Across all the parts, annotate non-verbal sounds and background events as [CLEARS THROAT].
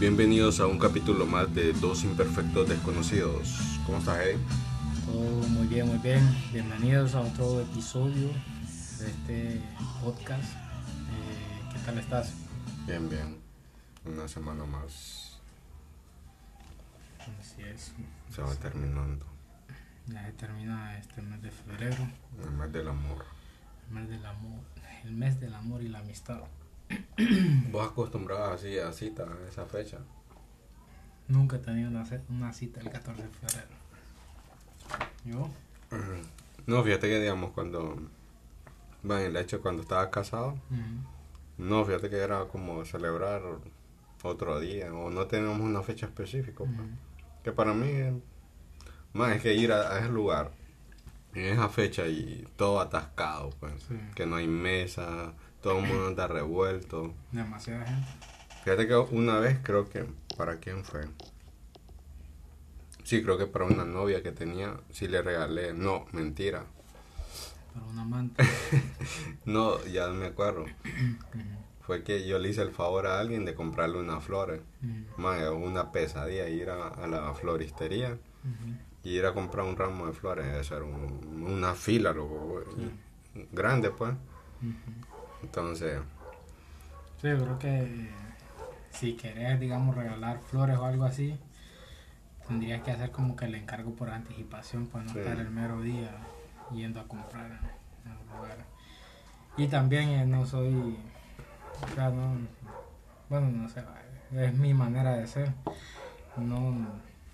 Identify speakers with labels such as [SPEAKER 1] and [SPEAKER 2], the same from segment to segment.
[SPEAKER 1] Bienvenidos a un capítulo más de Dos Imperfectos Desconocidos. ¿Cómo estás, Eddie?
[SPEAKER 2] Todo muy bien, muy bien. Bienvenidos a otro episodio de este podcast. Eh, ¿Qué tal estás?
[SPEAKER 1] Bien, bien. Una semana más
[SPEAKER 2] Así es.
[SPEAKER 1] se va terminando.
[SPEAKER 2] Ya se termina este mes de febrero,
[SPEAKER 1] El mes del amor.
[SPEAKER 2] el mes del amor, el mes del amor y la amistad.
[SPEAKER 1] ¿Vos acostumbrabas así a cita a esa fecha?
[SPEAKER 2] Nunca he tenido una, cita el 14 de febrero. ¿Yo?
[SPEAKER 1] No, fíjate que digamos cuando... Bueno, el hecho cuando estaba casado, no, fíjate que era como celebrar otro día o no tenemos una fecha específica. pues. Que para mí, más es que ir a, a ese lugar en esa fecha y todo atascado, pues.
[SPEAKER 2] Sí.
[SPEAKER 1] Que no hay mesa, todo el mundo está revuelto.
[SPEAKER 2] Demasiada gente.
[SPEAKER 1] Fíjate que una vez creo que, ¿para quién fue? Sí, creo que para una novia que tenía, sí le regalé, no, mentira.
[SPEAKER 2] Para una manta. [LAUGHS]
[SPEAKER 1] No, ya me acuerdo. [CLEARS THROAT] Fue que yo le hice el favor a alguien de comprarle unas flores.
[SPEAKER 2] Ujú.
[SPEAKER 1] Man, era una pesadilla ir a, a la floristería y ir a comprar un ramo de flores. Eso era un- una fila, loco,
[SPEAKER 2] Sí.
[SPEAKER 1] grande, pues.
[SPEAKER 2] Ujú.
[SPEAKER 1] Entonces,
[SPEAKER 2] Sí, yo creo que si querés, digamos, regalar flores o algo así, tendrías que hacer como que el encargo por anticipación para no
[SPEAKER 1] Sí.
[SPEAKER 2] estar el mero día yendo a comprar en el lugar. Y también eh, no soy, o sea, no, bueno, no sé, es mi manera de ser. No,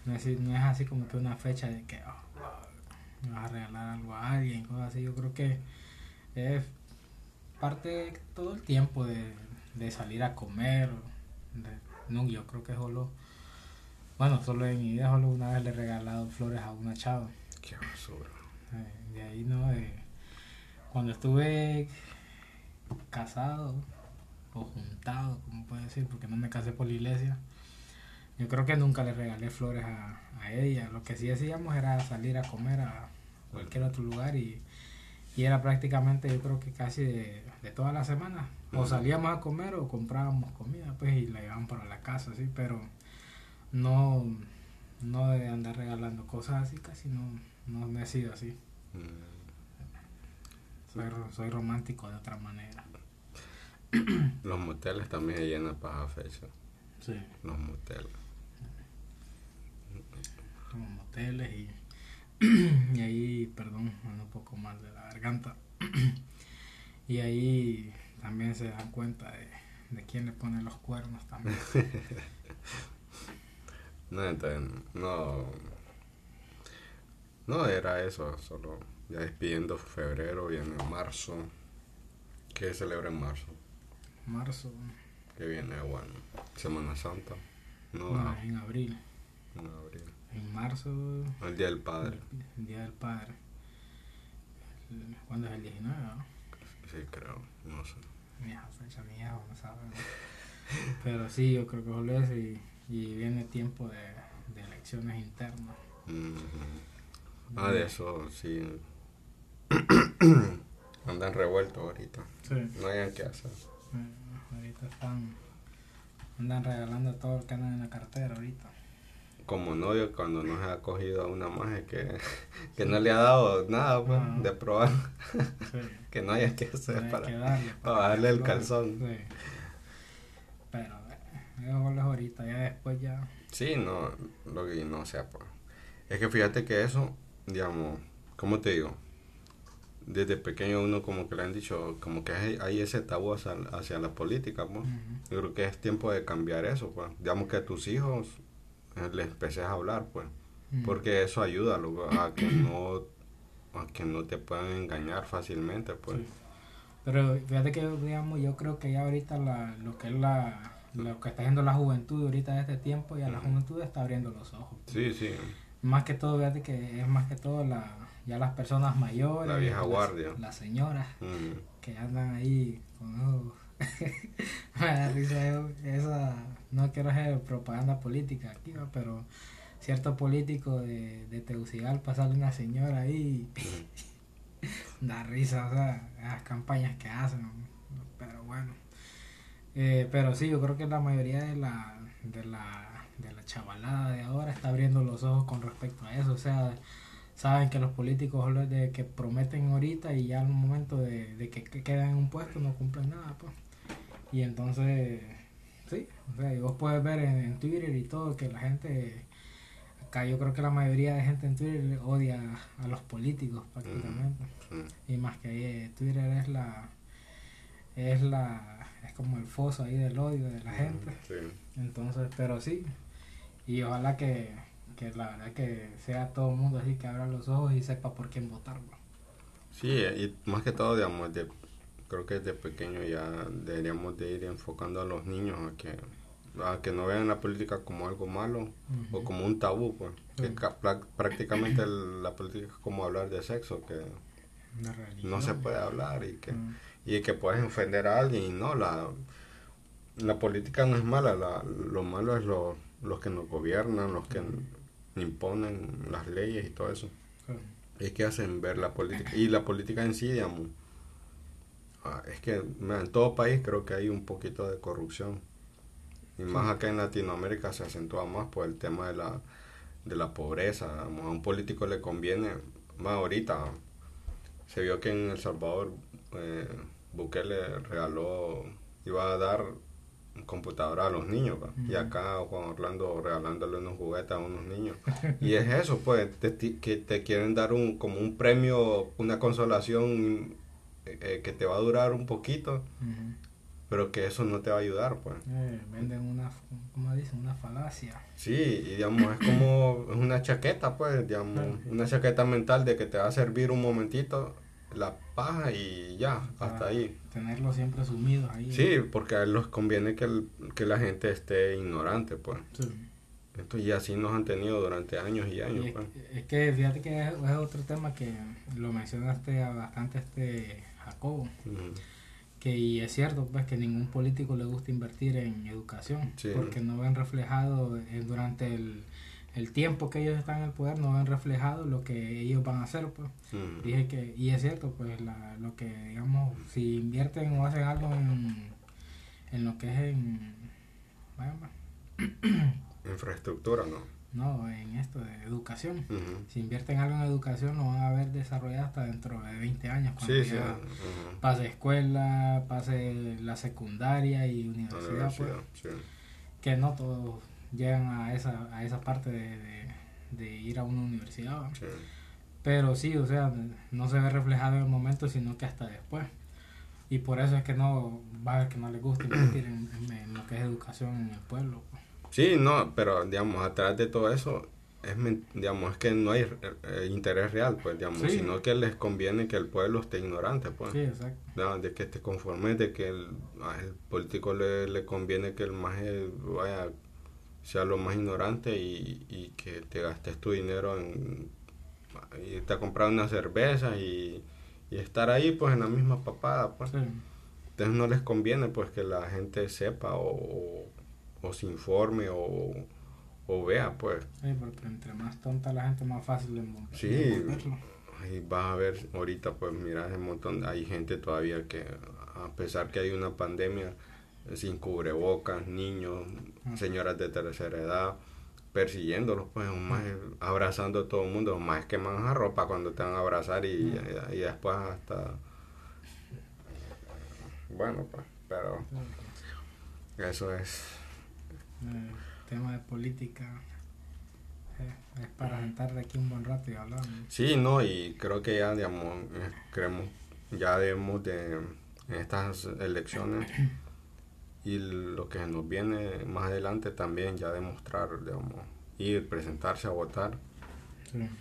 [SPEAKER 2] no, es, no es así como que una fecha de que oh, me vas a regalar algo a alguien, cosas así. Yo creo que es parte todo el tiempo de, de salir a comer. de- no, yo creo que solo, bueno, solo en mi vida solo una vez le he regalado flores a una chava.
[SPEAKER 1] qué basura.
[SPEAKER 2] Eh, de ahí no, eh, cuando estuve casado o juntado, como puede decir, porque no me casé por la iglesia, yo creo que nunca le regalé flores a, a ella. Lo que sí hacíamos era salir a comer a cualquier otro lugar y, y era prácticamente yo creo que casi de, de toda la semana. O salíamos a comer o comprábamos comida pues y la llevaban para la casa, sí, pero no, no de andar regalando cosas así, casi no, no, no he sido así.
[SPEAKER 1] Mm.
[SPEAKER 2] Soy, soy romántico de otra manera. [CLEARS THROAT]
[SPEAKER 1] Los moteles también se llenan para fecha.
[SPEAKER 2] Sí.
[SPEAKER 1] Los moteles.
[SPEAKER 2] Como moteles y, [CLEARS THROAT] y ahí, perdón, ando un poco mal de la garganta. [CLEARS THROAT] y ahí también se dan cuenta de, de quién le pone los cuernos también. [LAUGHS]
[SPEAKER 1] No, entonces, no. No era eso, solo ya despidiendo febrero, viene marzo. ¿Qué se celebra en marzo?
[SPEAKER 2] Marzo,
[SPEAKER 1] Que viene, bueno, Semana Santa. No,
[SPEAKER 2] no, en abril.
[SPEAKER 1] en abril.
[SPEAKER 2] En marzo,
[SPEAKER 1] El Día del Padre.
[SPEAKER 2] el Día del Padre. El- ¿Cuándo es el 19? no?
[SPEAKER 1] Sí, creo, no sé.
[SPEAKER 2] Esa fecha eso, no sabe. [LAUGHS] Pero sí, yo creo que solo eso y, y viene tiempo de, de elecciones internas.
[SPEAKER 1] Ujú. Ah, de eso, sí. [CLEARS THROAT] Andan revueltos ahorita.
[SPEAKER 2] Sí.
[SPEAKER 1] No hayan qué hacer.
[SPEAKER 2] Eh, ahorita están, andan regalando todo lo que andan en la cartera ahorita.
[SPEAKER 1] Como novio, cuando no se ha cogido a una maje que, [LAUGHS] que no le ha dado nada pues, de probar,
[SPEAKER 2] Sí. [LAUGHS]
[SPEAKER 1] que no haya que hacer para.
[SPEAKER 2] que darle,
[SPEAKER 1] para el calzón.
[SPEAKER 2] Sí. Pero, eso es ahorita, ya después ya.
[SPEAKER 1] Sí, no, lo que no sea, pues. Es que fíjate que eso, digamos, ¿cómo te digo? Desde pequeño uno como que le han dicho, como que hay, hay ese tabú hacia, hacia la política, pues. Yo creo que es tiempo de cambiar eso, pues. Digamos que a tus hijos les empeces a hablar, pues.
[SPEAKER 2] ujú.
[SPEAKER 1] Porque eso ayuda a que [CLEARS THROAT] no a que no te puedan engañar fácilmente, pues.
[SPEAKER 2] Sí. Pero fíjate que, digamos, yo creo que ya ahorita la, lo que es la, lo que está haciendo la juventud ahorita de este tiempo, ya la
[SPEAKER 1] Ujú.
[SPEAKER 2] juventud está abriendo los ojos.
[SPEAKER 1] Sí, sí,
[SPEAKER 2] Más que todo, fíjate que es más que todo la, ya las personas mayores,
[SPEAKER 1] La vieja
[SPEAKER 2] las-
[SPEAKER 1] guardia.
[SPEAKER 2] las señoras
[SPEAKER 1] Mm,
[SPEAKER 2] que andan ahí con esos- [LAUGHS] da risa esa no quiero hacer propaganda política aquí pero cierto político de, de Tegucigalpa sale una señora ahí [LAUGHS] da risa o sea las campañas que hacen pero bueno Eh, pero sí yo creo que la mayoría de la de la, de la chavalada de ahora está abriendo los ojos con respecto a eso. O sea, saben que los políticos de que prometen ahorita y ya al momento de, de que, quedan en un puesto no cumplen nada. Pues. Y entonces, sí, o sea, y vos puedes ver en, Twitter y todo que la gente, acá yo creo que la mayoría de gente en Twitter odia a los políticos prácticamente. Y más que ahí Twitter es la, es la es como el foso ahí del odio de la gente. Entonces, pero sí, y ojalá que, que la verdad que sea todo el mundo así que abra los ojos y sepa por quién votar.
[SPEAKER 1] Sí, y más que todo, digamos, de, creo que desde pequeño ya deberíamos de ir enfocando a los niños a que a que no vean la política como algo malo o como un tabú, pues. Que prácticamente la política es como hablar de sexo, que no se puede hablar y que y que puedes ofender a alguien y no la la política no es mala la, lo malo es los que nos gobiernan los que imponen las leyes y todo eso. Es que hacen ver la política y la política en sí digamos ah, es que en todo país creo que hay un poquito de corrupción. Y más acá en Latinoamérica se acentúa más por el tema de la de la pobreza. A un político le conviene más ahorita se vio que en El Salvador eh, Bukele regaló, iba a dar computadora a los niños, y acá Juan Orlando regalándole unos juguetes a unos niños. y es eso, pues, que te quieren dar un como un premio, una consolación eh, que te va a durar un poquito, pero que eso no te va a ayudar, pues.
[SPEAKER 2] Eh, venden una, ¿cómo dicen? Una falacia.
[SPEAKER 1] Sí, y digamos, es como una chaqueta, pues, digamos, una chaqueta mental de que te va a servir un momentito la paja y ya, hasta ahí.
[SPEAKER 2] Tenerlo siempre sumido ahí.
[SPEAKER 1] Sí, porque a él les conviene que, que la gente esté ignorante, pues. Sí. Esto, y así nos han tenido durante años y años.
[SPEAKER 2] es,
[SPEAKER 1] pues.
[SPEAKER 2] es, que fíjate que es, otro tema que lo mencionaste bastante este Jacobo. Que y es cierto pues que ningún político le gusta invertir en educación porque no ven reflejado eh, durante el el tiempo que ellos están en el poder no han reflejado lo que ellos van a hacer pues. Dije que y es cierto pues la, lo que digamos si invierten o hacen algo en, en lo que es en
[SPEAKER 1] infraestructura no
[SPEAKER 2] no en esto de educación si invierten algo en educación lo van a ver desarrollado hasta dentro de 20 años cuando ya pase escuela pase la secundaria y universidad, pues, que no todos llegan a esa, a esa parte de, ir a una universidad. Pero sí, o sea, no se ve reflejado en el momento, sino que hasta después. Y por eso es que no va a ver que no le gusta invertir en, lo que es educación en el pueblo. Pues.
[SPEAKER 1] Sí, no, pero digamos, atrás de todo eso, es, digamos, es que no hay eh, interés real, pues, digamos, sino que les conviene que el pueblo esté ignorante, pues.
[SPEAKER 2] Sí, exacto.
[SPEAKER 1] De que esté conforme, de que el, el político le, le conviene que el más vaya sea lo más ignorante y, y que te gastes tu dinero en irte a comprar una cerveza y, y, estar ahí pues en la misma papada pues. entonces no les conviene pues que la gente sepa o, o, se informe o, o, vea pues.
[SPEAKER 2] Sí porque entre más tonta la gente más fácil de
[SPEAKER 1] sí. y vas a ver ahorita pues mira un montón hay gente todavía que a pesar que hay una pandemia sin cubrebocas, niños, señoras de tercera edad, persiguiéndolos, pues, más abrazando a todo el mundo, más que a ropa cuando te van a abrazar y, y, después hasta... Bueno, pues, pero eso es...
[SPEAKER 2] Tema de política eh, es para sentar de aquí un buen rato y hablar.
[SPEAKER 1] Sí, no, y creo que ya, digamos, eh, creemos, ya debemos de, en estas elecciones y lo que nos viene más adelante también ya demostrar, digamos, ir, presentarse a votar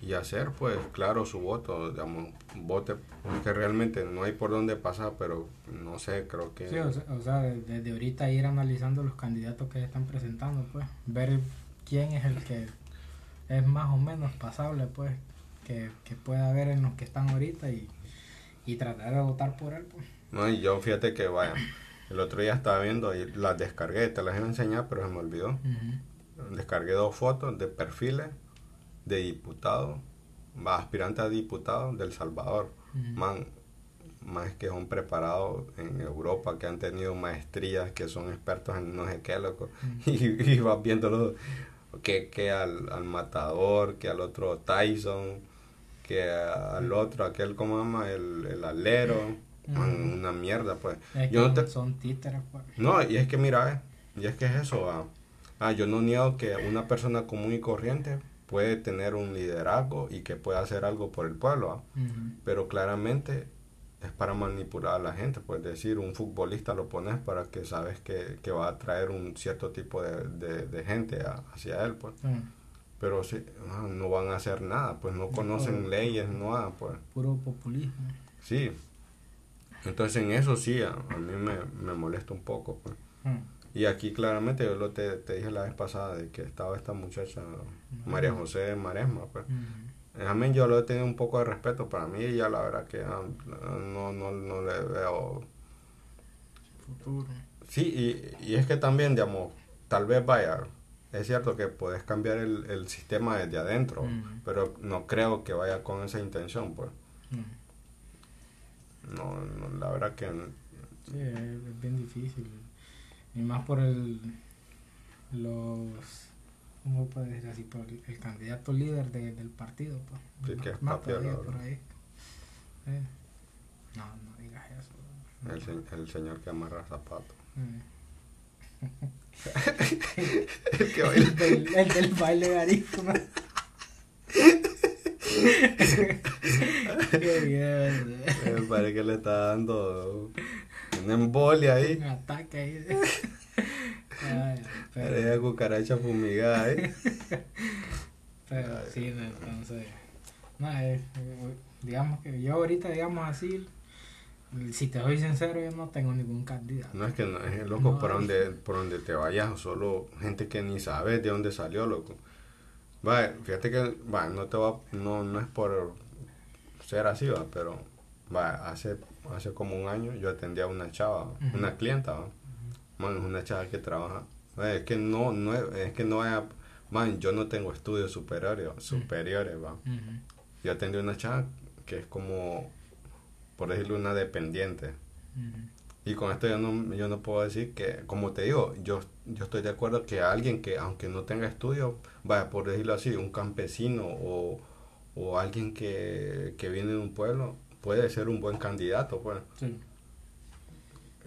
[SPEAKER 1] y hacer, pues, claro, su voto, digamos, vote, porque realmente no hay por dónde pasar, pero no sé, creo que...
[SPEAKER 2] Sí, o sea, desde ahorita ir analizando los candidatos que están presentando, pues, ver quién es el que es más o menos pasable, pues, que, que pueda haber en los que están ahorita y, y tratar de votar por él, pues.
[SPEAKER 1] No, y yo fíjate que, vaya el otro día estaba viendo y las descargué, te las iba a enseñar, pero se me olvidó. Descargué dos fotos de perfiles de diputados, aspirantes a diputados del Salvador. Man, más que son preparados en Europa, que han tenido maestrías, que son expertos en no sé qué, loco. [LAUGHS] Y, y vas viéndolo que, que al, al matador, que al otro Tyson, que al otro, aquel, ¿cómo se llama? El, el alero. Man, una mierda, pues.
[SPEAKER 2] Es
[SPEAKER 1] Yo no te-
[SPEAKER 2] son títeres, pues.
[SPEAKER 1] no, y es que mira, eh, y es que es eso. ah. Ah, yo no niego que una persona común y corriente puede tener un liderazgo y que pueda hacer algo por el pueblo, ah. Pero claramente es para manipular a la gente. Pues decir, un futbolista lo pones para que sabes que, que va a atraer un cierto tipo de, de- de gente a- hacia él, pues.
[SPEAKER 2] Sí.
[SPEAKER 1] Pero sí, ah, no van a hacer nada, pues no conocen
[SPEAKER 2] No.
[SPEAKER 1] leyes, no nada, pues.
[SPEAKER 2] Puro populismo.
[SPEAKER 1] Sí. Entonces en eso sí, a, a mí me, me molesta un poco, pues. Y aquí claramente yo lo te, te dije la vez pasada de que estaba esta muchacha María José Maresma, pues.
[SPEAKER 2] Ujú.
[SPEAKER 1] A mí yo lo he tenido un poco de respeto para mí y ya la verdad que ah, no, no, no le veo...
[SPEAKER 2] Futuro.
[SPEAKER 1] Sí, y, y es que también, digamos, tal vez vaya, es cierto que puedes cambiar el, el sistema desde adentro,
[SPEAKER 2] Mm.
[SPEAKER 1] pero no creo que vaya con esa intención, pues.
[SPEAKER 2] Mm.
[SPEAKER 1] No, no, la verdad que...
[SPEAKER 2] Sí, es, es bien difícil. Y más por el. Los. ¿Cómo puedo decir así? Por el, el candidato líder de- del partido. Pues.
[SPEAKER 1] Sí, que es ¿verdad?
[SPEAKER 2] por ahí. Sí. No, no digas eso.
[SPEAKER 1] El, el señor que amarra zapatos.
[SPEAKER 2] Mm.
[SPEAKER 1] El [LAUGHS] que baila. [LAUGHS]
[SPEAKER 2] El del, el del baile garífuna. [LAUGHS] Qué bien.
[SPEAKER 1] Me parece que le está dando una embolia ahí.
[SPEAKER 2] Un ataque ahí. [LAUGHS] Ay, pero,
[SPEAKER 1] Parecía cucaracha fumigada ahí. [LAUGHS]
[SPEAKER 2] pero sí, no, entonces. No, es, eh, digamos que yo ahorita, digamos así, si te soy sincero, yo no tengo ningún candidato.
[SPEAKER 1] No es que no, es loco
[SPEAKER 2] No
[SPEAKER 1] por
[SPEAKER 2] hay.
[SPEAKER 1] donde, por donde te vayas, solo gente que ni sabes de dónde salió, loco. Va, fíjate que, va, no te va, no, no es por ser así, va, pero va, hace, hace como un año yo atendí a una chava, una clienta, va. Man, es una chava que trabaja. Es que no, no es, es que no haya, man, yo no tengo estudios superiores, superiores, va. Yo atendí a una chava que es como, por decirlo, una dependiente. Y con esto yo no, yo no puedo decir que, como te digo, yo, yo estoy de acuerdo que alguien que, aunque no tenga estudios, vaya, por decirlo así, un campesino o, o alguien que, que viene de un pueblo, puede ser un buen candidato, pues.
[SPEAKER 2] Sí.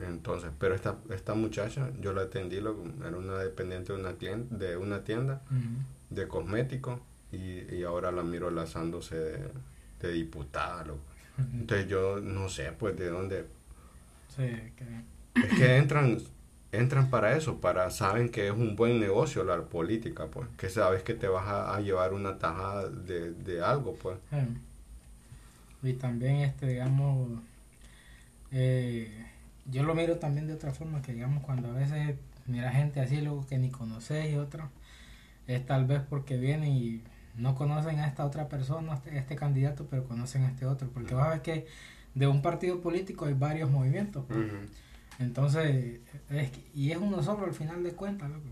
[SPEAKER 1] Entonces, pero esta, esta muchacha, yo la atendí, lo- era una dependiente de una, cliente, de una tienda de cosméticos y, y ahora la miro lanzándose de, de diputada, loco. Entonces yo no sé, pues, de dónde
[SPEAKER 2] Sí, que.
[SPEAKER 1] Es que entran, entran para eso, para saben que es un buen negocio la política, pues, que sabes que te vas a, a llevar una tajada de, de algo, pues.
[SPEAKER 2] Sí. Y también, este, digamos, eh, yo lo miro también de otra forma, que digamos, cuando a veces mira gente así, luego que ni conoces y otra, es tal vez porque vienen y no conocen a esta otra persona, a este, este candidato, pero conocen a este otro, porque vas a ver que de un partido político hay varios movimientos. pues. Entonces, es, y es uno solo al final de cuentas, loco.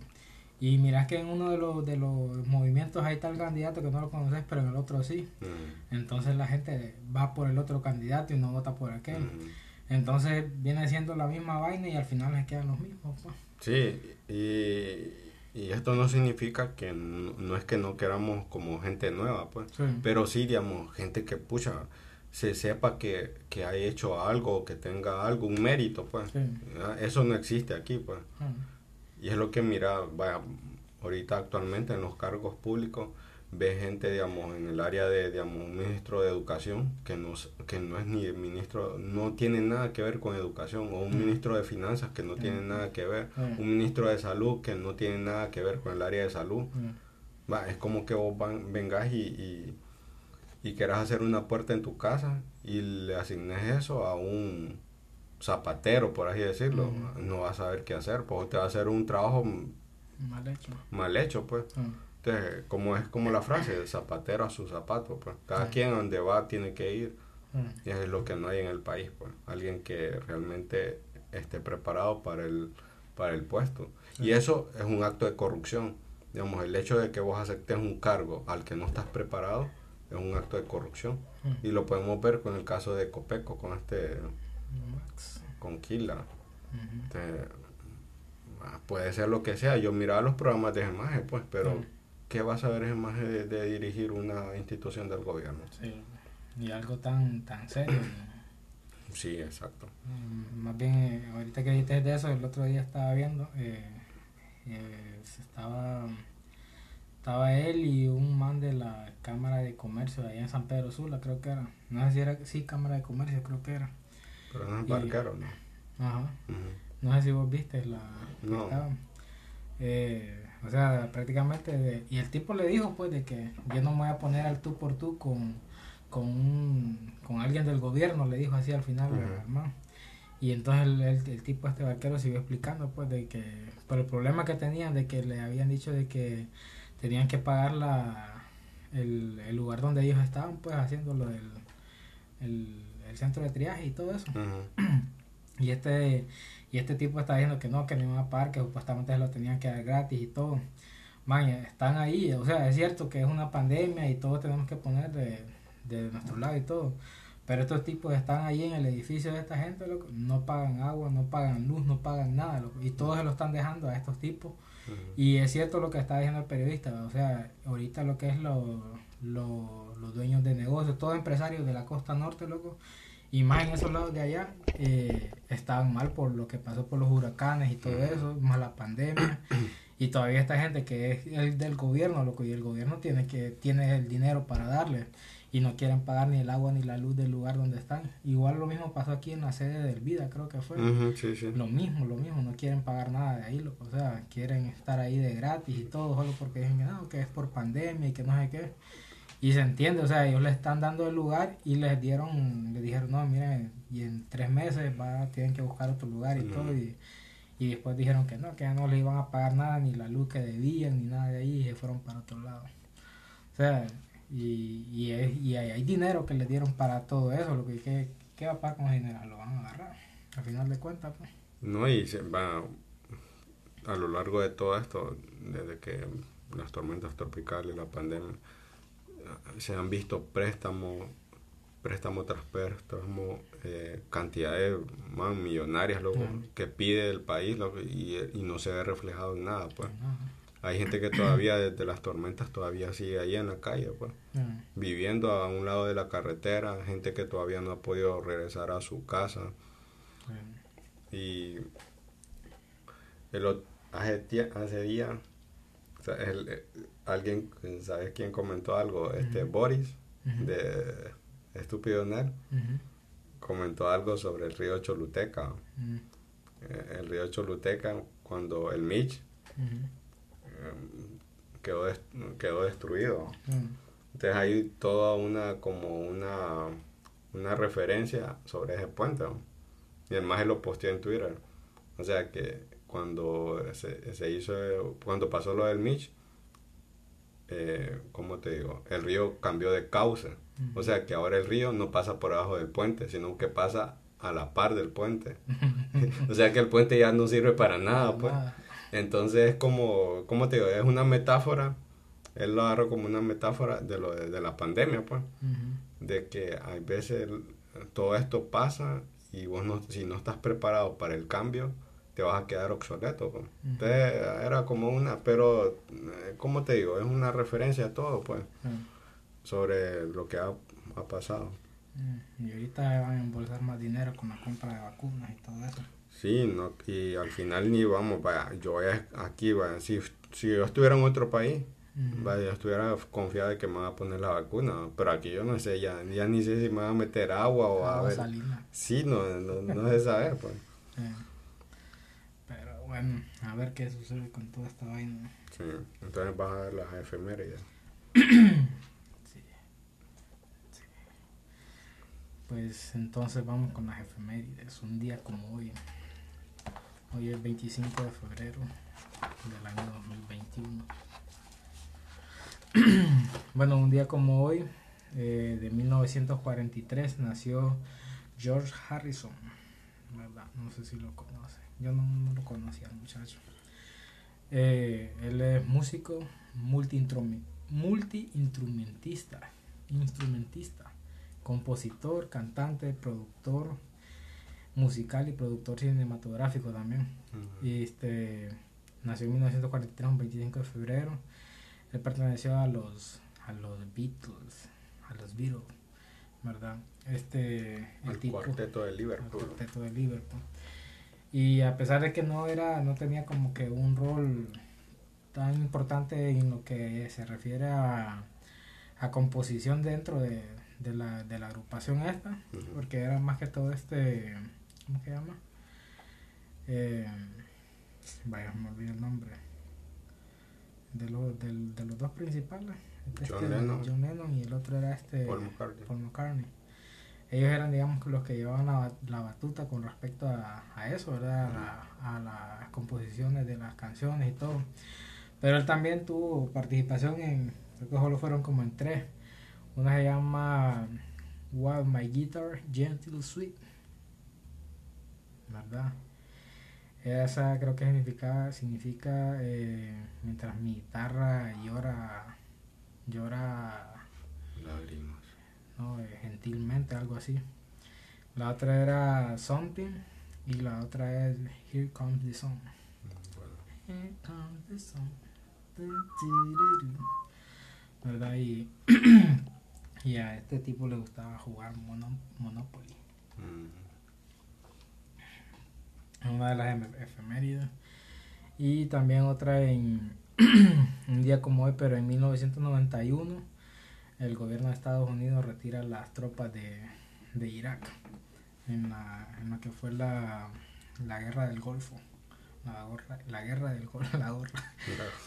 [SPEAKER 2] Y mirás que en uno de los, de los movimientos hay tal candidato que no lo conoces, pero en el otro sí.
[SPEAKER 1] Mm,
[SPEAKER 2] Entonces la gente va por el otro candidato y no vota por aquel.
[SPEAKER 1] mm.
[SPEAKER 2] Entonces viene siendo la misma vaina y al final les quedan los mismos. pues.
[SPEAKER 1] Sí, y, y esto no significa que no, no es que no queramos como gente nueva, pues.
[SPEAKER 2] Sí.
[SPEAKER 1] Pero sí, digamos, gente que, pucha, se sepa que, que ha hecho algo, que tenga algo, un mérito, pues.
[SPEAKER 2] Sí.
[SPEAKER 1] Ah, Eso no existe aquí, pues.
[SPEAKER 2] Mm.
[SPEAKER 1] Y es lo que mira, vaya, ahorita actualmente en los cargos públicos ve gente, digamos, en el área de, digamos, un ministro de educación que no, que no es ni el ministro, no tiene nada que ver con educación, o un
[SPEAKER 2] Mm.
[SPEAKER 1] ministro de finanzas que no tiene
[SPEAKER 2] Mm.
[SPEAKER 1] nada que ver,
[SPEAKER 2] Mm.
[SPEAKER 1] un ministro de salud que no tiene nada que ver con el área de salud. Va, es como que vos van- vengas y, y, y quieras hacer una puerta en tu casa y le asignes eso a un zapatero, por así decirlo, no vas a saber qué hacer, porque te va a hacer un trabajo
[SPEAKER 2] Mal hecho.
[SPEAKER 1] mal hecho, pues.
[SPEAKER 2] Mm.
[SPEAKER 1] Entonces, como es como la frase, zapatero a su zapato, pues. Cada
[SPEAKER 2] Ujú.
[SPEAKER 1] quien donde va tiene que ir.
[SPEAKER 2] Mm.
[SPEAKER 1] Y es lo que no hay en el país, pues. Alguien que realmente esté preparado para el, para el puesto. Y eso es un acto de corrupción. Digamos, el hecho de que vos aceptes un cargo al que no estás preparado es un acto de corrupción. Y lo podemos ver con el caso de Copeco, con este,
[SPEAKER 2] Max.
[SPEAKER 1] con Kila.
[SPEAKER 2] Ujú.
[SPEAKER 1] Ah, puede ser lo que sea. Yo miraba los programas de Gemaje, pues, pero. ¿qué va a saber Gemaje de, de dirigir una institución del gobierno?
[SPEAKER 2] Sí. Y algo tan, tan serio. ¿no?
[SPEAKER 1] Sí, exacto.
[SPEAKER 2] Mm, Más bien, eh, ahorita que dijiste de eso, el otro día estaba viendo, eh, eh, estaba, estaba él y un man de la Cámara de Comercio de allá en San Pedro Sula, creo que era. No sé si era, sí, Cámara de Comercio, creo que era.
[SPEAKER 1] Pero no barquero, ¿no?
[SPEAKER 2] Ajá. No sé si vos viste la que
[SPEAKER 1] No.
[SPEAKER 2] Eh, o sea, prácticamente, de- y el tipo le dijo pues de que yo no me voy a poner al tú por tú con, con, un- con alguien del gobierno, le dijo así al final, hermano. Y entonces el, el- el tipo este barquero siguió explicando pues de que, por el problema que tenían, de que le habían dicho de que tenían que pagar la, el, el lugar donde ellos estaban pues haciendo lo del el, el centro de triaje y todo eso. [CLEARS THROAT] Y este, y este tipo está diciendo que no, que no iban a pagar, que supuestamente se lo tenían que dar gratis y todo. Man, están ahí, o sea, es cierto que es una pandemia y todos tenemos que poner de, de nuestro lado y todo. Pero estos tipos están ahí en el edificio de esta gente, loco, no pagan agua, no pagan luz, no pagan nada, loco, y todos se lo están dejando a estos tipos. Y es cierto lo que está diciendo el periodista, o sea, ahorita lo que es lo, lo- los dueños de negocios, todos empresarios de la costa norte, loco, y más en esos lados de allá, eh, estaban mal por lo que pasó por los huracanes y todo eso, más la pandemia. [CLEARS THROAT] Y todavía esta gente que es el del gobierno, loco, y el gobierno tiene que tiene el dinero para darle y no quieren pagar ni el agua ni la luz del lugar donde están. Igual lo mismo pasó aquí en la sede del Vida, creo que fue.
[SPEAKER 1] Ujú, sí, sí.
[SPEAKER 2] Lo mismo, lo mismo, no quieren pagar nada de ahí, loco, o sea, quieren estar ahí de gratis y todo, solo porque dicen que no, que es por pandemia y que no sé qué. Y se entiende, o sea, ellos le están dando el lugar y les dieron, le dijeron, no, miren, y en tres meses va, tienen que buscar otro lugar y todo, y, y después dijeron que no, que ya no les iban a pagar nada, ni la luz que debían, ni nada de ahí, y se fueron para otro lado. O sea, y, y, es- y hay, hay dinero que le dieron para todo eso, lo que, ¿qué, qué va a pasar con el dinero? Lo van a agarrar, al final de cuentas, pues.
[SPEAKER 1] No, y se va a lo largo de todo esto, desde que las tormentas tropicales, la pandemia, se han visto préstamos, préstamo tras préstamo, eh, cantidades man, millonarias loco,
[SPEAKER 2] Claro.
[SPEAKER 1] que pide el país loco, y, y no se ve reflejado en nada. pues
[SPEAKER 2] Ajá.
[SPEAKER 1] Hay gente que todavía desde las tormentas todavía sigue ahí en la calle, pues viviendo a un lado de la carretera, gente que todavía no ha podido regresar a su casa. Y el, hace, hace día, o sea, el- alguien, ¿sabes quién comentó algo? Este. Boris,
[SPEAKER 2] Ujú.
[SPEAKER 1] de Estúpido Nerd, comentó algo sobre el río Choluteca. Eh, el río Choluteca, cuando el Mitch eh, quedó, quedó destruido. Entonces hay toda una, como una, una referencia sobre ese puente. ¿no? Y además él lo posteó en Twitter. O sea que cuando se, se hizo, cuando pasó lo del Mitch, eh, ¿cómo te digo? El río cambió de cauce. O sea que ahora el río no pasa por abajo del puente, sino que pasa a la par del puente. [LAUGHS] o sea que el puente ya no sirve para nada, pues.
[SPEAKER 2] nada.
[SPEAKER 1] Entonces es como, ¿cómo te digo? Es una metáfora, él lo agarró como una metáfora de lo de, de la pandemia, pues, de que hay veces todo esto pasa y vos no, si no estás preparado para el cambio, te vas a quedar obsoleto. pues. Entonces era como una, pero, eh, ¿cómo te digo? Es una referencia a todo, pues,
[SPEAKER 2] mm,
[SPEAKER 1] sobre lo que ha, ha pasado.
[SPEAKER 2] mm. Y ahorita van a embolsar más dinero con la compra de vacunas y todo eso.
[SPEAKER 1] Sí, no, y al final ni vamos, vaya, yo voy aquí, vaya, si, si yo estuviera en otro país. Vaya, estuviera confiado de que me van a poner la vacuna, pero aquí yo no sé, ya, ya ni sé si me van a meter agua o a
[SPEAKER 2] Agua
[SPEAKER 1] ver.
[SPEAKER 2] salina.
[SPEAKER 1] Sí, no, no, no sé saber, pues. [LAUGHS]
[SPEAKER 2] Eh, bueno, a ver qué sucede con toda esta vaina.
[SPEAKER 1] Sí, entonces vas a ver las efemérides. [CLEARS THROAT]
[SPEAKER 2] Sí. Sí. Pues entonces vamos con las efemérides. Un día como hoy. Hoy es 25 de febrero del año 2021. [CLEARS THROAT] bueno, un día como hoy, eh, de 1943, nació George Harrison. ¿verdad? No sé si lo conoce. Yo no, no lo conocía, muchacho. Eh, él es músico, multi-instrumentista, instrumentista compositor, cantante, productor musical y productor cinematográfico también. y este nació en 1943, un 25 de febrero. Él perteneció a los a los Beatles, a los Beatles, ¿verdad? Este
[SPEAKER 1] el, cuarteto de Liverpool.
[SPEAKER 2] El cuarteto de Liverpool. Y a pesar de que no era no tenía como que un rol tan importante en lo que se refiere a, a composición dentro de, de, la, de la agrupación esta, porque era más que todo este, ¿cómo se llama? Eh, vaya, me olvidé el nombre. De, los de, de los dos principales.
[SPEAKER 1] Este, John, Lennon.
[SPEAKER 2] John Lennon y el otro era este
[SPEAKER 1] Paul McCartney.
[SPEAKER 2] Paul McCartney. Ellos eran, digamos, los que llevaban la, la batuta con respecto a, a eso, ¿verdad? A, las composiciones de las canciones y todo. Pero él también tuvo participación en, creo que solo fueron como en tres. Una se llama While My Guitar Gentle Sweet. ¿Verdad? Esa creo que significa, significa eh, mientras mi guitarra llora, llora
[SPEAKER 1] lágrimas.
[SPEAKER 2] No, eh, gentilmente, algo así. La otra era Something y la otra es Here Comes the Sun. Here comes the sun. ¿Verdad? Y, [CLEARS THROAT] a este tipo le gustaba jugar Monopoly. Una de las efemérides. Y también otra en [CLEARS THROAT] un día como hoy, pero en 1991, el gobierno de Estados Unidos retira las tropas de, de Irak en la, en lo que fue la, la guerra del Golfo la, guerra del Golfo, [LAUGHS] la,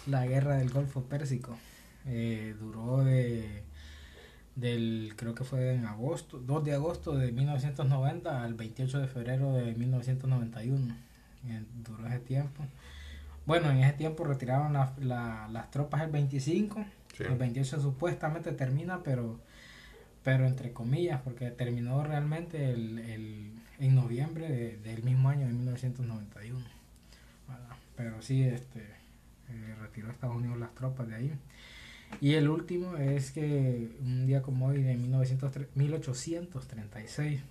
[SPEAKER 2] la guerra del Golfo Pérsico. Eh, duró de del creo que fue en agosto, 2 de agosto de 1990 al 28 de febrero de 1991. Eh, duró ese tiempo. Bueno, en ese tiempo retiraron las tropas el 25. El 28 supuestamente termina, pero pero entre comillas, porque terminó realmente el, el en noviembre del mismo año de 1991 pero sí este eh, retiró a Estados Unidos las tropas de ahí. Y el último es que un día como hoy, de 1836,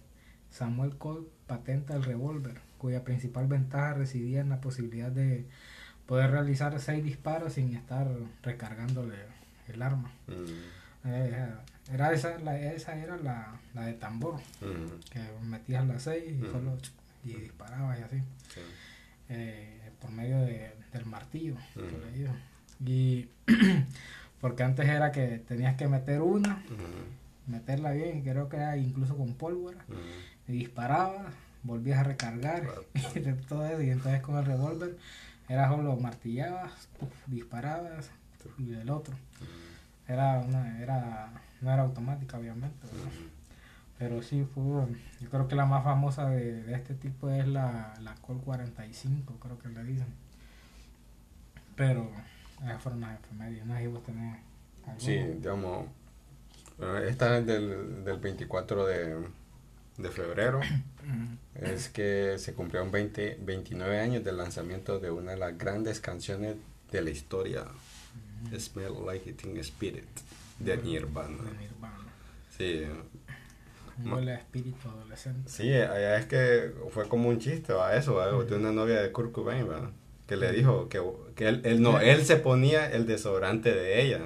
[SPEAKER 2] Samuel Colt patenta el revólver, cuya principal ventaja residía en la posibilidad de poder realizar seis disparos sin estar recargándole el arma. Mm. Eh, era esa, la, esa era la, la de tambor, mm. que metías las seis y, mm. solo, y disparabas y así. Eh, por medio de, del martillo. Y [CLEARS THROAT] porque antes era que tenías que meter una, meterla bien, creo que era incluso con pólvora, y disparabas, volvías a recargar [LAUGHS] y todo eso. Y entonces con el revólver era solo martillabas, disparabas y del otro. Era una, era, no era automática obviamente. Pero sí, fue, yo creo que la más famosa de, de este tipo es la, la Col 45, creo que le dicen. Pero esas fueron las efemérides, no sé vos tenés
[SPEAKER 1] Sí, digamos, esta es del, del 24 de, de febrero. es que se cumplieron 20, 29 años del lanzamiento de una de las grandes canciones de la historia, Smell Like Teen Spirit, de Nirvana. De Nirvana. Sí,
[SPEAKER 2] Huele a espíritu adolescente.
[SPEAKER 1] Sí, es que fue como un chiste, a eso, ¿va? de una novia de Kurt Cobain, que le dijo que, que él, él, no, él se ponía el desodorante de ella.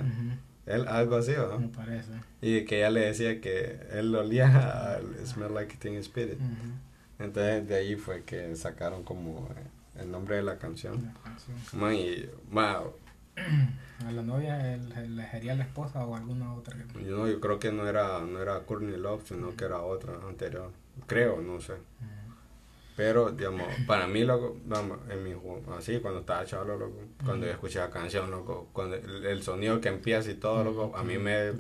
[SPEAKER 1] Él, algo así, ¿va?
[SPEAKER 2] Me parece.
[SPEAKER 1] Y que ella le decía que él olía al Smell Like Teen Spirit. Entonces de ahí fue que sacaron como el nombre de la canción. La canción. y, [CLEARS THROAT]
[SPEAKER 2] a la novia le sería la esposa o alguna otra.
[SPEAKER 1] Yo yo creo que no era no era Courtney Love sino que era otra anterior. Creo no sé. Pero digamos para mí loco en mi así cuando estaba chaval loco cuando yo escuché la canción loco cuando el, sonido que empieza y todo loco a mí me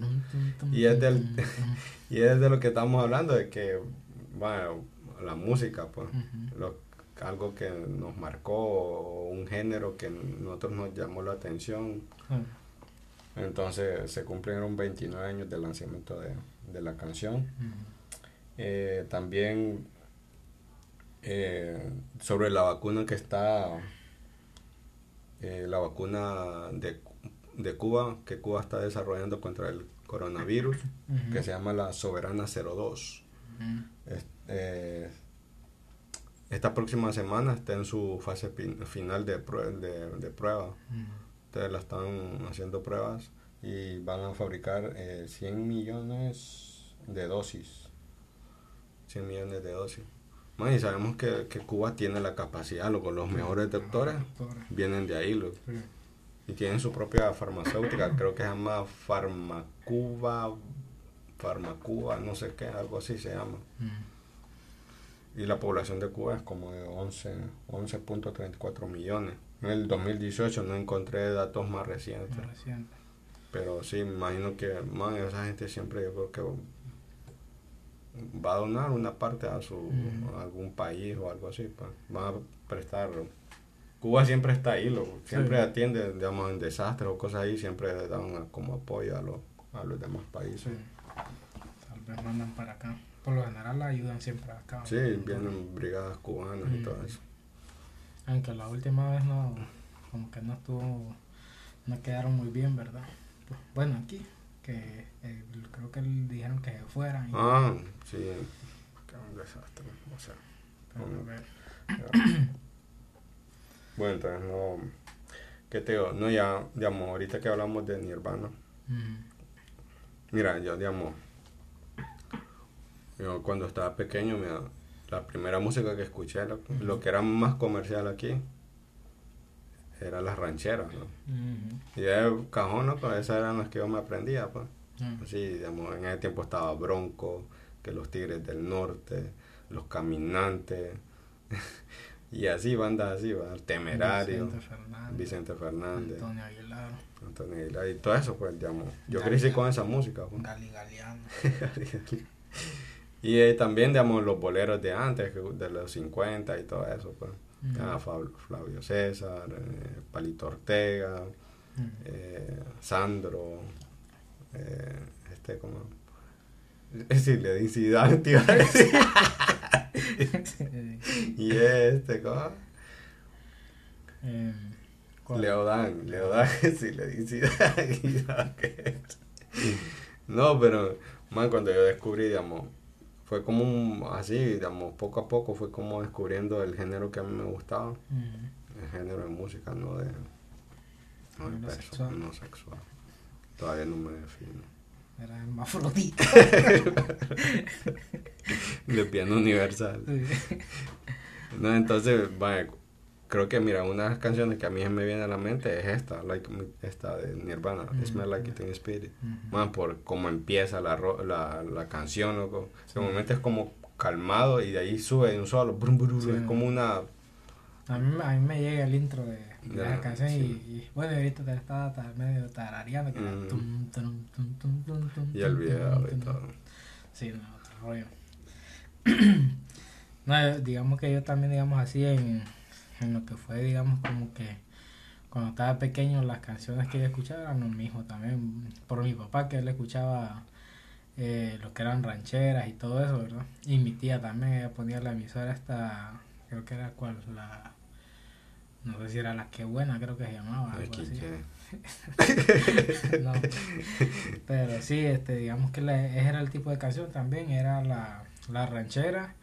[SPEAKER 1] y es del [LAUGHS] y es de lo que estamos hablando de que bueno la música pues algo que nos marcó, un género que nosotros nos llamó la atención. Entonces se cumplieron 29 años del lanzamiento de, la canción. Eh, también eh, sobre la vacuna que está, eh, la vacuna de de Cuba que Cuba está desarrollando contra el coronavirus, que se llama la Soberana 02.
[SPEAKER 2] Ujú.
[SPEAKER 1] Es- eh, esta próxima semana está en su fase final de, prue- de, de prueba. Ustedes la están haciendo pruebas y van a fabricar eh, 100 millones de dosis. 100 millones de dosis. Man, y sabemos que, que Cuba tiene la capacidad, loco, los mejores doctores vienen de ahí, loco.
[SPEAKER 2] Sí.
[SPEAKER 1] Y tienen su propia farmacéutica, [COUGHS] creo que se llama Farmacuba, Farmacuba, no sé qué, algo así se llama.
[SPEAKER 2] Ujú.
[SPEAKER 1] Y la población de Cuba es como de 11 11.34 millones. En el 2018 no encontré datos más recientes.
[SPEAKER 2] Más reciente.
[SPEAKER 1] Pero sí, me imagino que man, esa gente siempre yo creo que va a donar una parte a su a algún país o algo así. pues. Van a prestar. Cuba siempre está ahí, loco. siempre
[SPEAKER 2] Sí.
[SPEAKER 1] atiende, digamos, en desastres o cosas ahí, siempre dan como apoyo a los, a los demás países.
[SPEAKER 2] Sí. Tal vez mandan para acá. Por lo general la ayudan siempre acá.
[SPEAKER 1] Sí, vienen brigadas cubanas y
[SPEAKER 2] Mm.
[SPEAKER 1] todo eso.
[SPEAKER 2] Aunque la última vez no, como que no estuvo, no quedaron muy bien, ¿verdad? Pues, Bueno, aquí, que eh, creo que dijeron que se fueran. y-
[SPEAKER 1] Ah, sí, qué un desastre. O sea,
[SPEAKER 2] pero a ver. [COUGHS]
[SPEAKER 1] bueno, entonces no. ¿Qué te digo? No, ya, digamos, ahorita que hablamos de Nirvana.
[SPEAKER 2] Mm,
[SPEAKER 1] Mira, yo, digamos, yo cuando estaba pequeño, mira, la primera música que escuché, lo, que era más comercial aquí, eran las rancheras, ¿no?
[SPEAKER 2] ujú,
[SPEAKER 1] Y de cajón, ¿no? Pues esas eran las que yo me aprendía, pues.
[SPEAKER 2] mm,
[SPEAKER 1] Sí, digamos, en ese tiempo estaba Bronco, que los Tigres del Norte, los Caminantes, [LAUGHS] y así, bandas así, ¿va? Temerario,
[SPEAKER 2] Vicente Fernández,
[SPEAKER 1] Vicente Fernández,
[SPEAKER 2] Antonio Aguilar,
[SPEAKER 1] Antonio Aguilar, y todo eso, pues, digamos. Yo crecí con esa música, pues.
[SPEAKER 2] Gali Galeano. [LAUGHS]
[SPEAKER 1] y eh, también, digamos, los boleros de antes, de los 50 y todo eso, pues.
[SPEAKER 2] Mm,
[SPEAKER 1] Ah, Flavio César, eh, Palito Ortega,
[SPEAKER 2] mm,
[SPEAKER 1] eh, Sandro, este como... Es decir, le te iba a decir. Y este, ¿cómo?
[SPEAKER 2] ¿cuál?
[SPEAKER 1] Leodán, Leodán, [LAUGHS] sí, le di Zidane. y ya que- No, pero, man, cuando yo descubrí, digamos, fue como un, así, digamos, poco a poco fue como descubriendo el género que a mí me gustaba,
[SPEAKER 2] Mm,
[SPEAKER 1] el género de música, no de, no de
[SPEAKER 2] No
[SPEAKER 1] peso,
[SPEAKER 2] sexual.
[SPEAKER 1] no sexual. Todavía no me defino.
[SPEAKER 2] Era hermafrodita. [LAUGHS]
[SPEAKER 1] Lesbiana universal. No, entonces, vaya, creo que, mira, una de las canciones que a mí me viene a la mente es esta, like, esta de Nirvana,
[SPEAKER 2] Mm.
[SPEAKER 1] Smell Like It in Spirit.
[SPEAKER 2] Ujú.
[SPEAKER 1] Man, por cómo empieza la, la, la canción, loco.
[SPEAKER 2] Sí.
[SPEAKER 1] De momento es como calmado y de ahí sube de un solo. brum, brum,
[SPEAKER 2] Sí.
[SPEAKER 1] Es como una...
[SPEAKER 2] A mí, a mí me llega el intro de, la canción y,
[SPEAKER 1] sí.
[SPEAKER 2] y, bueno, ahorita te estaba ta- medio tarareando que era
[SPEAKER 1] Mm.
[SPEAKER 2] tum, tum, tum, tum, tum, tum,
[SPEAKER 1] Y el video y todo.
[SPEAKER 2] Sí, no, otro rollo. [CLEARS THROAT] no, digamos que yo también, digamos así, en, en lo que fue, digamos, como que cuando estaba pequeño, las canciones que yo escuchaba eran lo mismo también. Por mi papá, que él escuchaba eh, lo que eran rancheras y todo eso, ¿verdad? Y mi tía también, ella ponía la emisora esta, creo que era cuál, la. No sé si era la que buena, creo que se llamaba. Algo así. [LAUGHS] No. Pero sí, este, digamos que la- ese era el tipo de canción también, era la, la ranchera